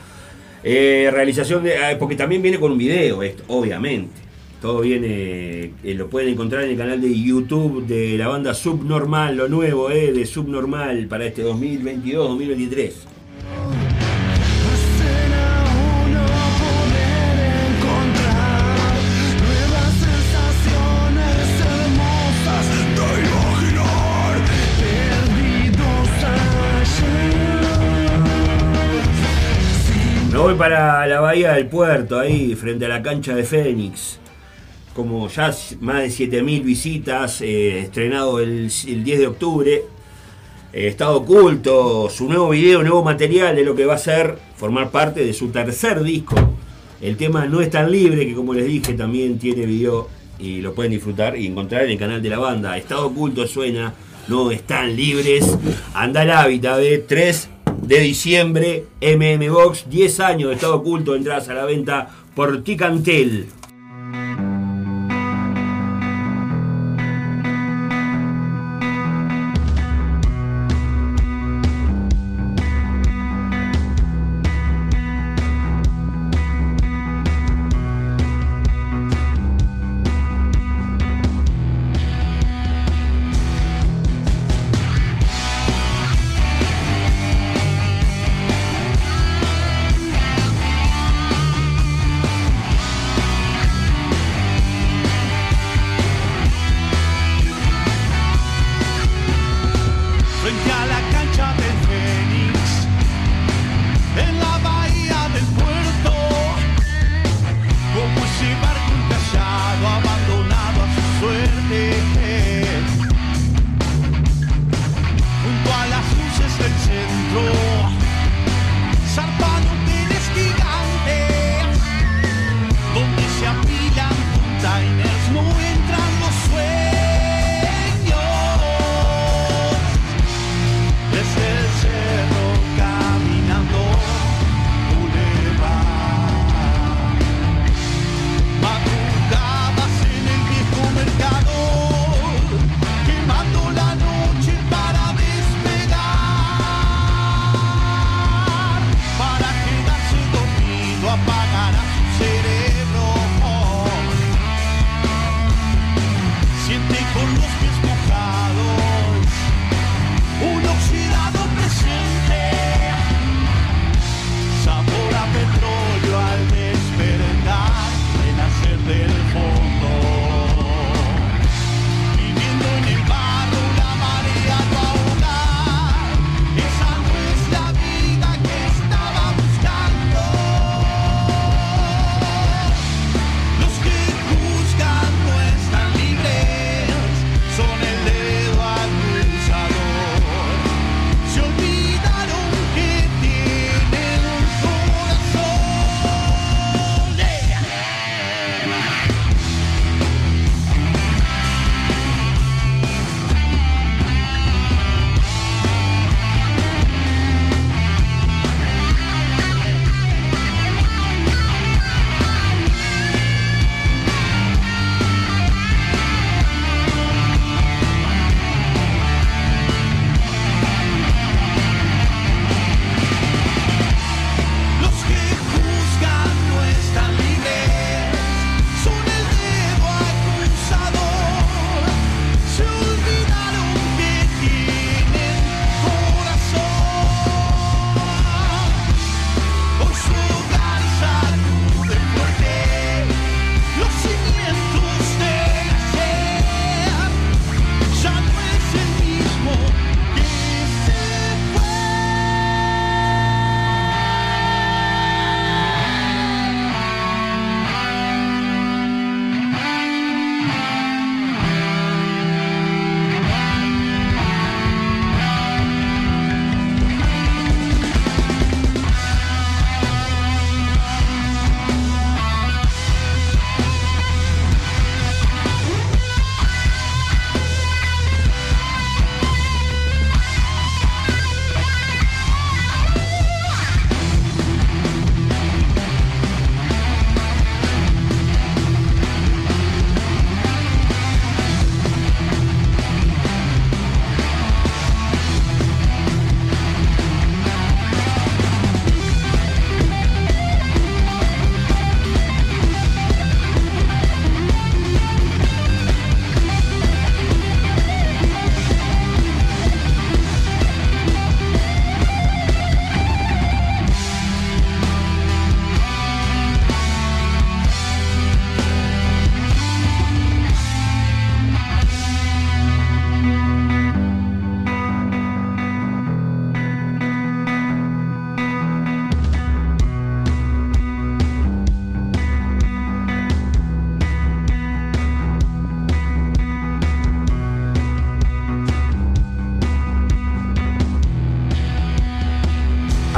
Eh, realización de. eh, porque también viene con un video, esto, obviamente. Todo viene. eh, lo pueden encontrar en el canal de YouTube de la banda Subnormal, lo nuevo, eh, de Subnormal para este 2022-2023. Voy para la bahía del puerto, ahí, frente a la cancha de Fénix. Como ya más de 7.000 visitas, eh, estrenado el, el 10 de octubre. Eh, Estado Oculto, su nuevo video, nuevo material de lo que va a ser formar parte de su tercer disco. El tema No es tan libre, que como les dije también tiene video y lo pueden disfrutar y encontrar en el canal de la banda. Estado Oculto suena, no están libres. Anda al hábitat de 3 de diciembre, MM Box, 10 años de Estado Oculto, entradas a la venta por Ticantel.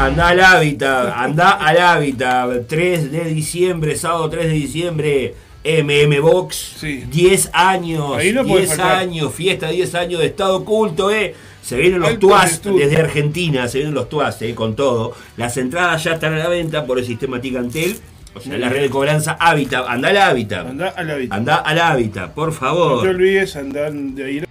Anda al hábitat, anda al hábitat. 3 de diciembre, sábado 3 de diciembre, MM Box. 10 años, no puede 10 faltar. años, fiesta 10 años de estado oculto, eh. Se vienen los tuas desde Argentina, se vienen los tuas, eh, con todo. Las entradas ya están a la venta por el sistema Ticantel. O sea, la red de cobranza Hábitat. Anda al hábitat. Anda al hábitat. Anda al hábitat, por No favor. te olvides andar de ir.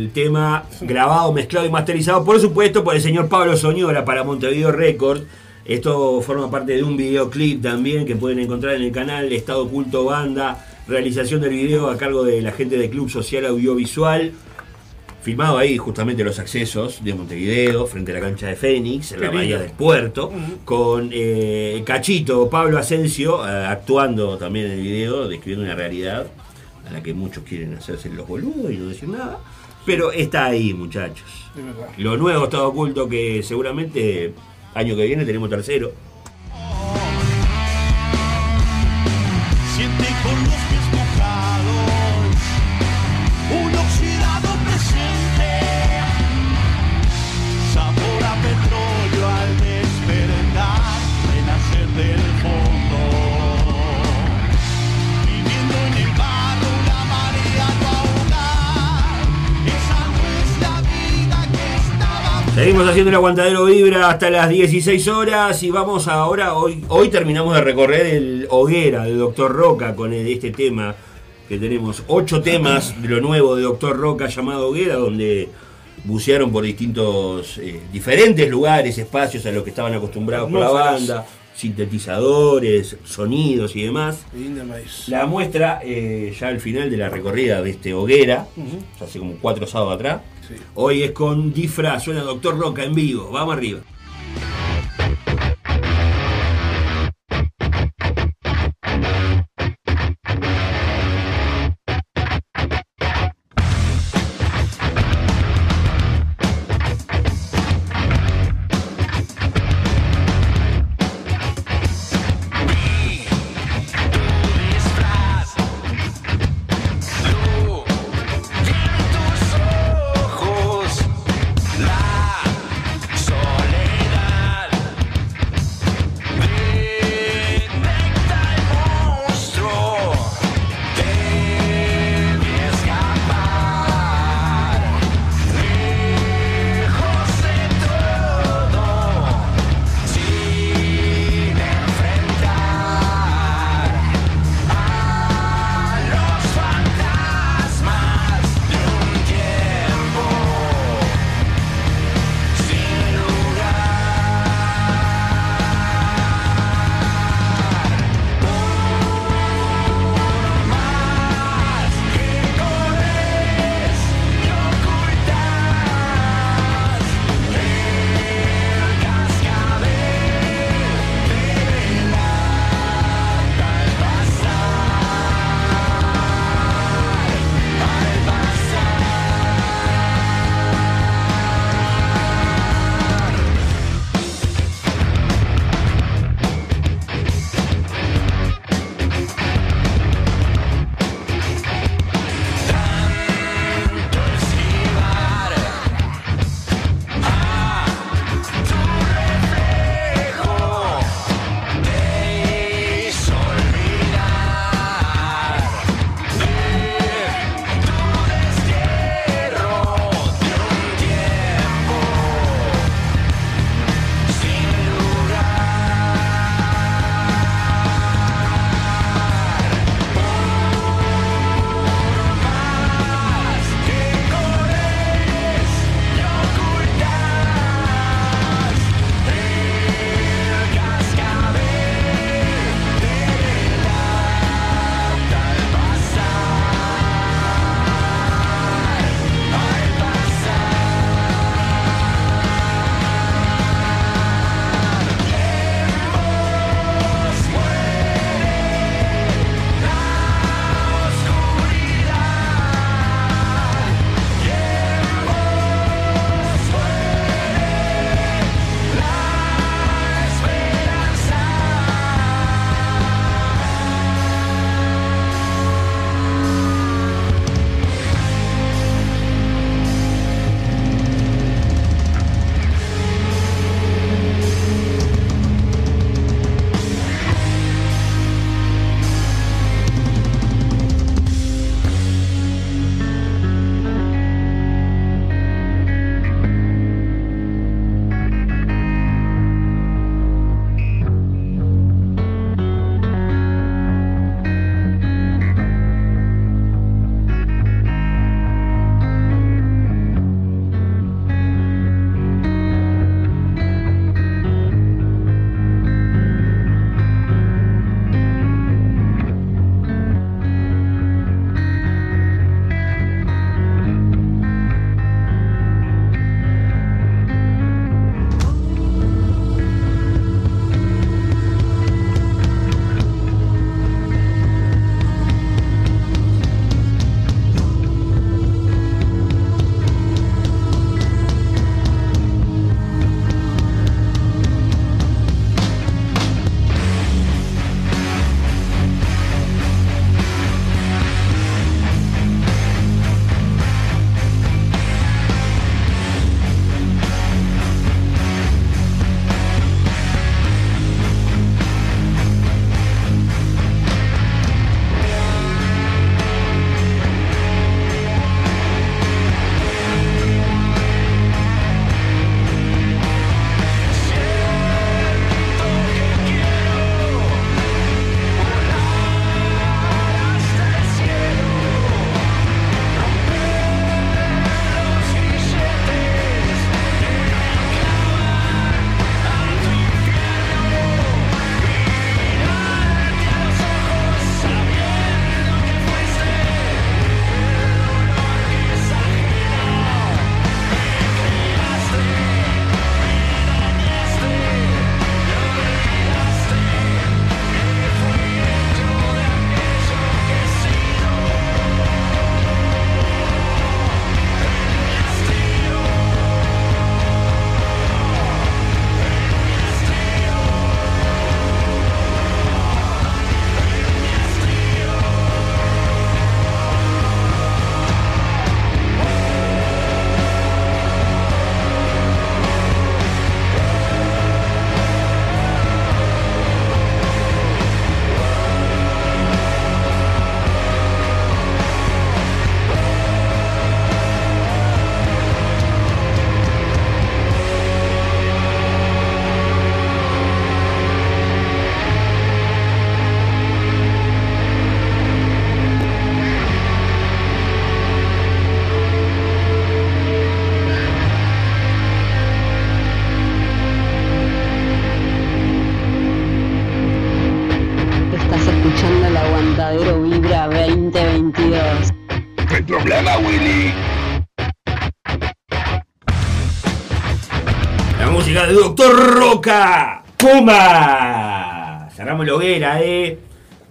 El tema grabado, mezclado y masterizado, por supuesto, por el señor Pablo Soñora para Montevideo Record. Esto forma parte de un videoclip también que pueden encontrar en el canal Estado Oculto Banda. Realización del video a cargo de la gente del Club Social Audiovisual. Filmado ahí justamente los accesos de Montevideo, frente a la cancha de Fénix, en la bahía del puerto, con eh, Cachito, Pablo Asensio, eh, actuando también en el video, describiendo una realidad a la que muchos quieren hacerse los boludos y no decir nada. Pero está ahí, muchachos. De verdad. Lo nuevo está oculto que seguramente año que viene tenemos tercero. Seguimos haciendo el aguantadero vibra hasta las 16 horas y vamos ahora, hoy, hoy terminamos de recorrer el Hoguera de Doctor Roca con el- este tema que tenemos, ocho temas de lo nuevo de Doctor Roca llamado Hoguera, donde bucearon por distintos, eh, diferentes lugares, espacios a los que estaban acostumbrados por la banda, sintetizadores, sonidos y demás. La muestra eh, ya al final de la recorrida de este Hoguera, hace como cuatro sábados atrás. Hoy es con disfraz, suena Doctor Roca en vivo. Vamos arriba. 22. Problema, Willy? La música de Doctor Roca. ¡Puma! Cerramos la hoguera, eh.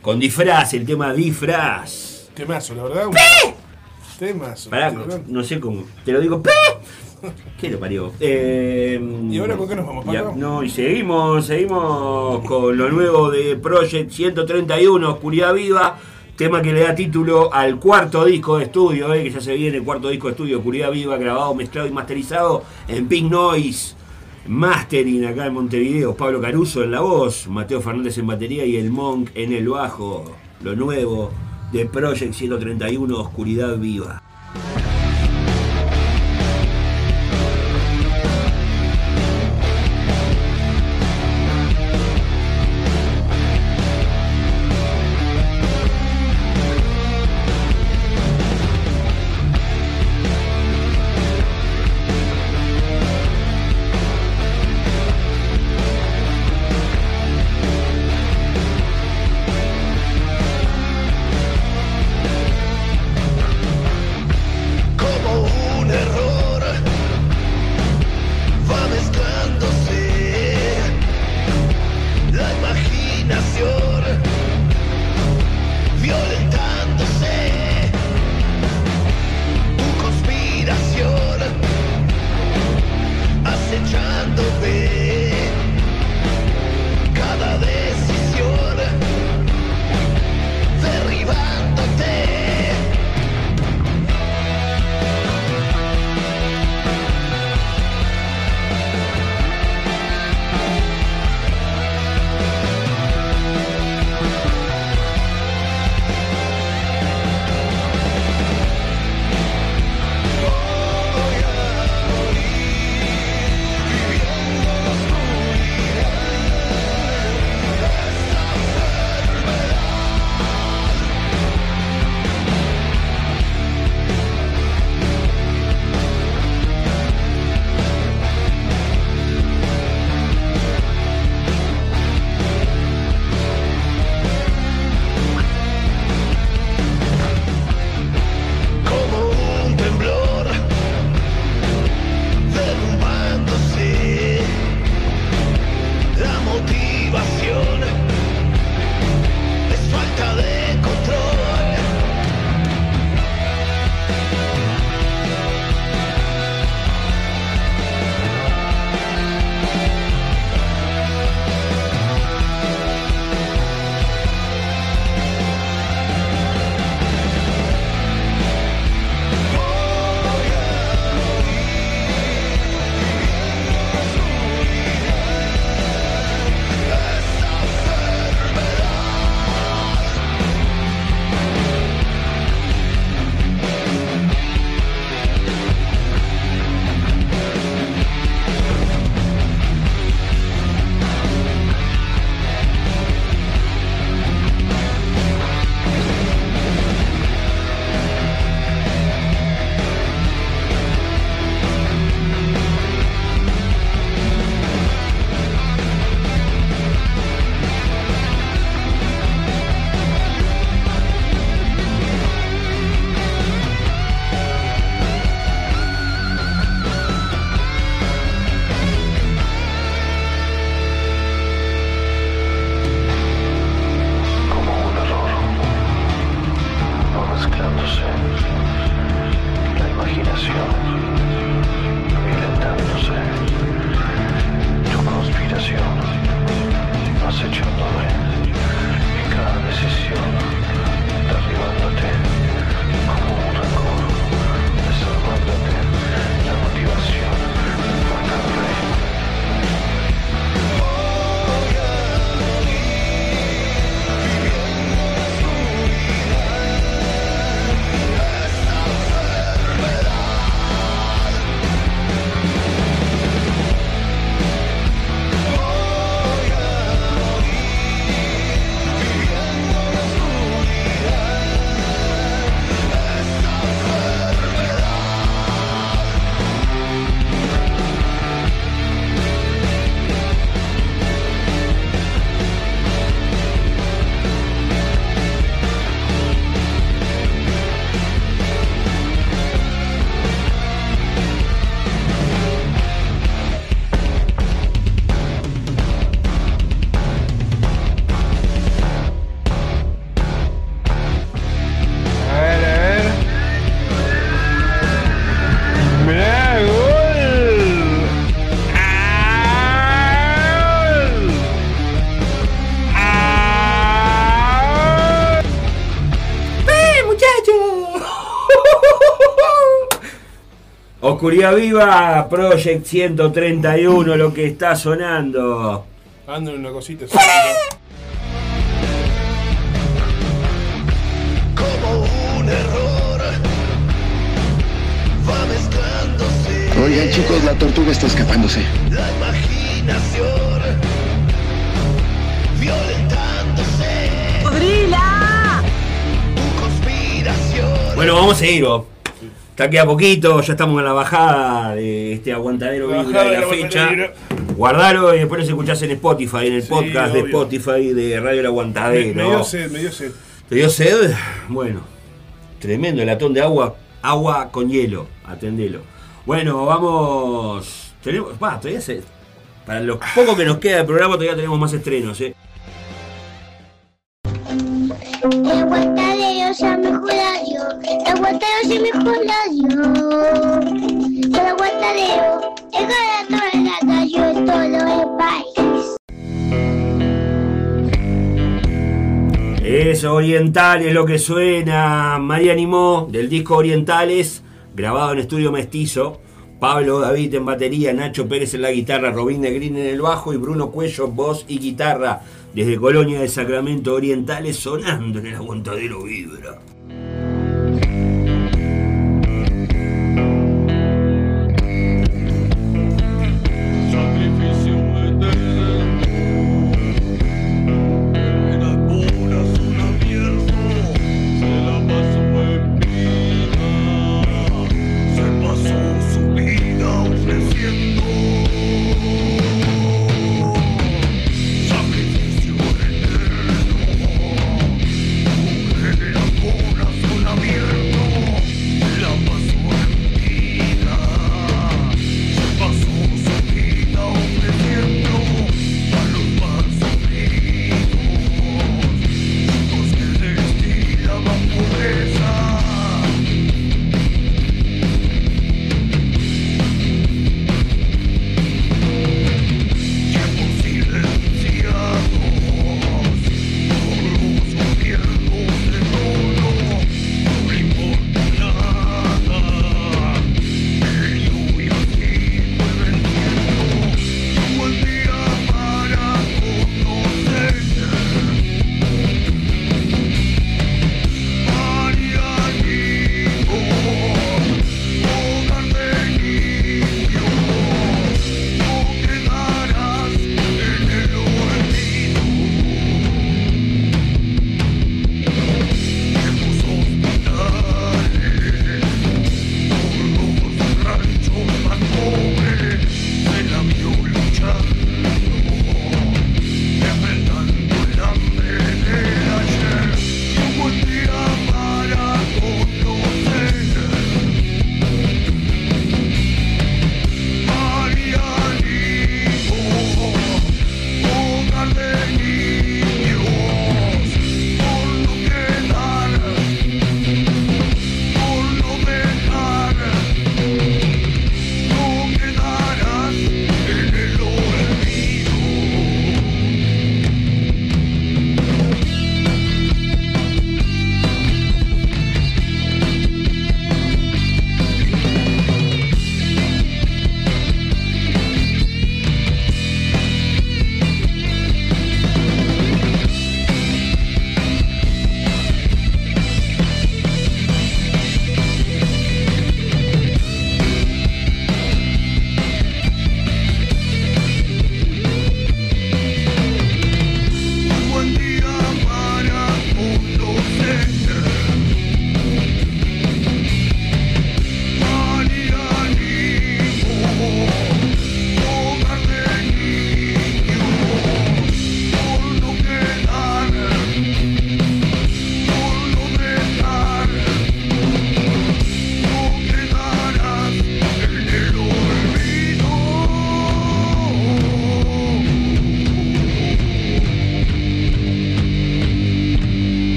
Con disfraz, el tema disfraz. Temazo, la verdad. Temazo. No, sé cómo. Te lo digo. ¡Pe! ¿Qué lo parió? Em, ¿Y ahora con qué nos vamos, no, y seguimos, seguimos con lo nuevo de Project 131, Oscuridad Viva. Tema que le da título al cuarto disco de estudio, eh, que ya se viene el cuarto disco de estudio, Oscuridad Viva, grabado, mezclado y masterizado en Pink Noise. Mastering acá en Montevideo, Pablo Caruso en la voz, Mateo Fernández en batería y el Monk en el bajo. Lo nuevo de Project 131, Oscuridad Viva. Oscuridad Viva, Project 131, lo que está sonando. Ando en una cosita. un error va mezclándose Oigan chicos, la tortuga está escapándose. la imaginación violentándose ¡Podrila! tu conspiración Bueno, vamos a seguir, Bob. Está queda poquito, ya estamos en la bajada de este aguantadero La vibra de la de la fecha. Guardalo y después nos escuchás en Spotify, en el Sí, podcast de. Spotify de Radio El Aguantadero. me dio sed, me dio sed. ¿Te dio sed? Bueno, tremendo el latón de agua, agua con hielo, atendelo. Bueno, vamos. Tenemos. Va, todavía se. Para lo poco que nos queda del programa, todavía tenemos más estrenos, ¿eh? Se todo el país. Es Oriental, es lo que suena. María Animó, del disco Orientales, grabado en estudio mestizo. Pablo David en batería, Nacho Pérez en la guitarra, Robin de Green en el bajo y Bruno Cuello, voz y guitarra. Desde Colonia de Sacramento Orientales sonando en el aguantadero vibra.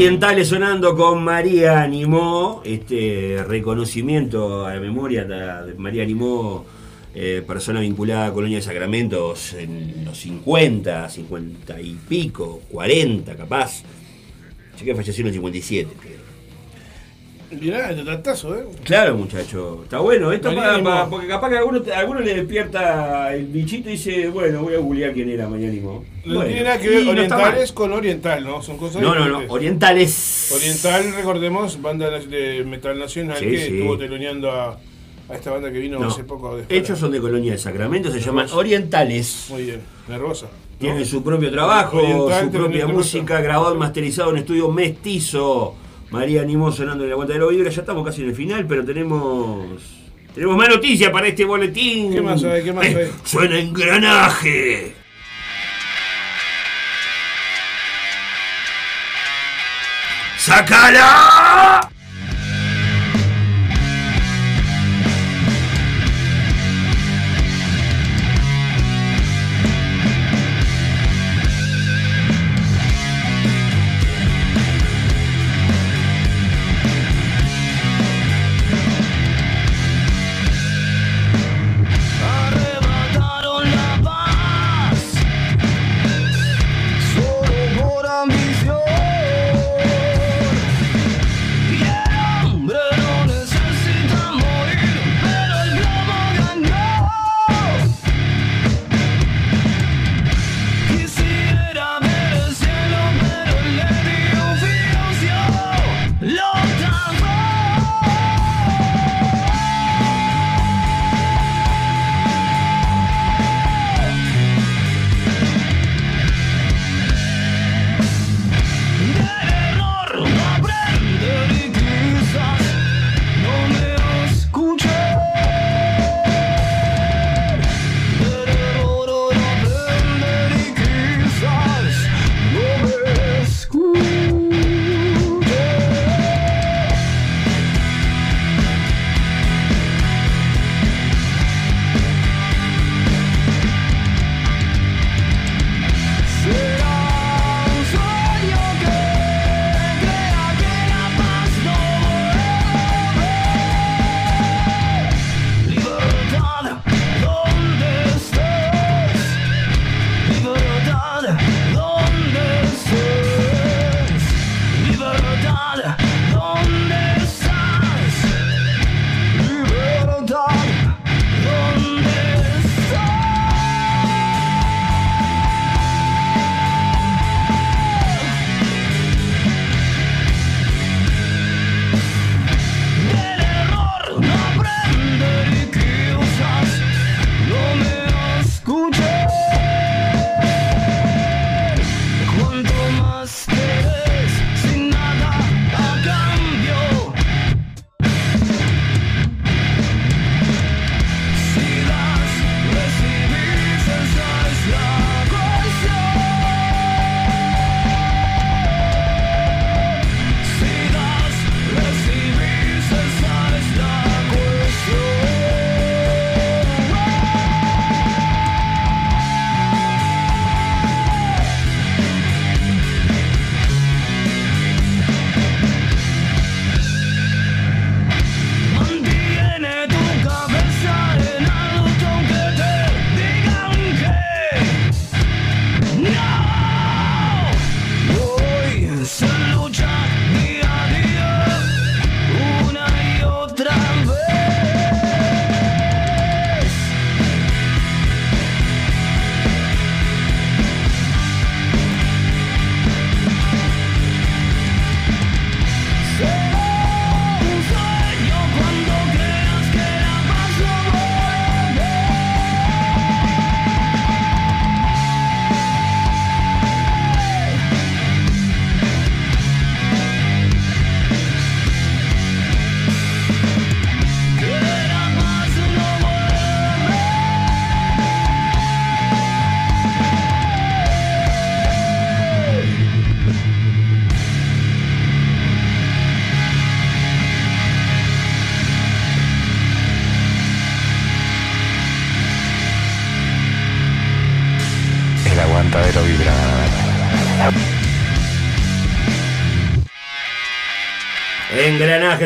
Orientales sonando con María Animó, este reconocimiento a la memoria de María Animó, eh, persona vinculada a Colonia de Sacramentos en los 50, 50 y pico, 40 capaz. Así que falleció en el 57. Creo. Mirá, el tratazo, ¿eh? Claro, muchacho. Está bueno. Esto para, porque capaz que a alguno, a alguno le despierta el bichito y dice, bueno, voy a googlear quién era Animó. No Bueno, tiene nada que ver no orientales con oriental, ¿no? Son cosas No, no, no. Orientales. Oriental, recordemos, banda de metal nacional Sí, que sí. estuvo teloneando a, a esta banda que vino No. hace poco de. Ellos son de Colonia de Sacramento, se llaman. Orientales. Muy bien, nervosa. ¿no? Tienen su propio trabajo, Oriental, su propia música, grabado y masterizado en estudio mestizo. María Animó sonando en la Aguantadero Vibra. Ya estamos casi en el final, pero tenemos. Tenemos más noticias para este boletín. ¿Qué más hay? ¿Qué más Eh, hay? (laughs) Suena engranaje. ¡Sácala!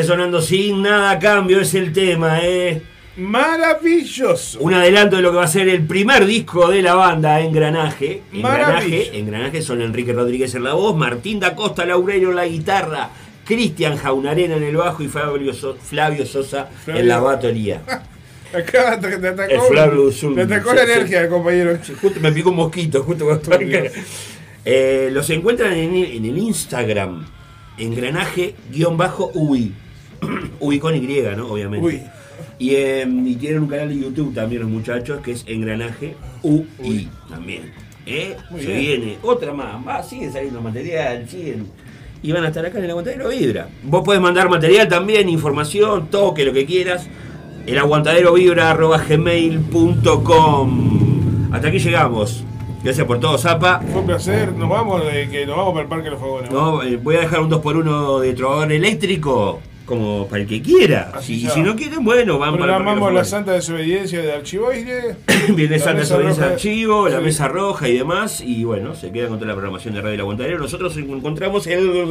Sonando sin nada a cambio es el tema, eh. Maravilloso. Un adelanto de lo que va a ser el primer disco de la banda, Engranaje. Engranaje, Engranaje son Enrique Rodríguez en la voz, Martín da Costa Laurelio en la guitarra, Cristian Jaunarena en el bajo y Flavio, So- Flavio Sosa Flavio. en la batería. (laughs) Acá te, te atacó, El Flavio Zulm. te atacó la energía, compañero. Justo me picó un mosquito, justo cuando Eh, Los encuentran en, el- en el Instagram, engranaje-UI. UI (clears throat) con Y, ¿no? Obviamente. Uy. Y, eh, y tienen un canal de YouTube también los muchachos que es Engranaje UI también. ¿Eh? Se bien. viene otra más, más, siguen saliendo material, siguen. Y van a estar acá en el aguantadero vibra. Vos podés mandar material también, información, toque, lo que quieras. El aguantadero vibra gmail.com. Hasta aquí llegamos. Gracias por todo, Zapa. Fue un placer. Nos vamos, de que nos vamos para el Parque de los Fogones. No, eh, voy a dejar un 2x1 de trovador eléctrico. Como para el que quiera. Así Si, ya. si no quieren, bueno, van para el Programamos Parque de la Santa Desobediencia de Archivoide. (coughs) Viene Santa Desobediencia de. Archivo, la mesa roja y demás. Y bueno, se quedan con toda la programación de Radio El Aguantadero. Nosotros nos encontramos en el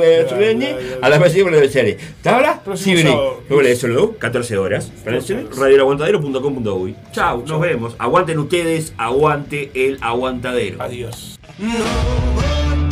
a las 21 de la ¿Tabla? Próximo Sí. Luego eso, ¿no? 14 horas. Radioelaguantadero.com.uy. Chao, nos vemos. Aguanten ustedes, aguante el aguantadero. Adiós. No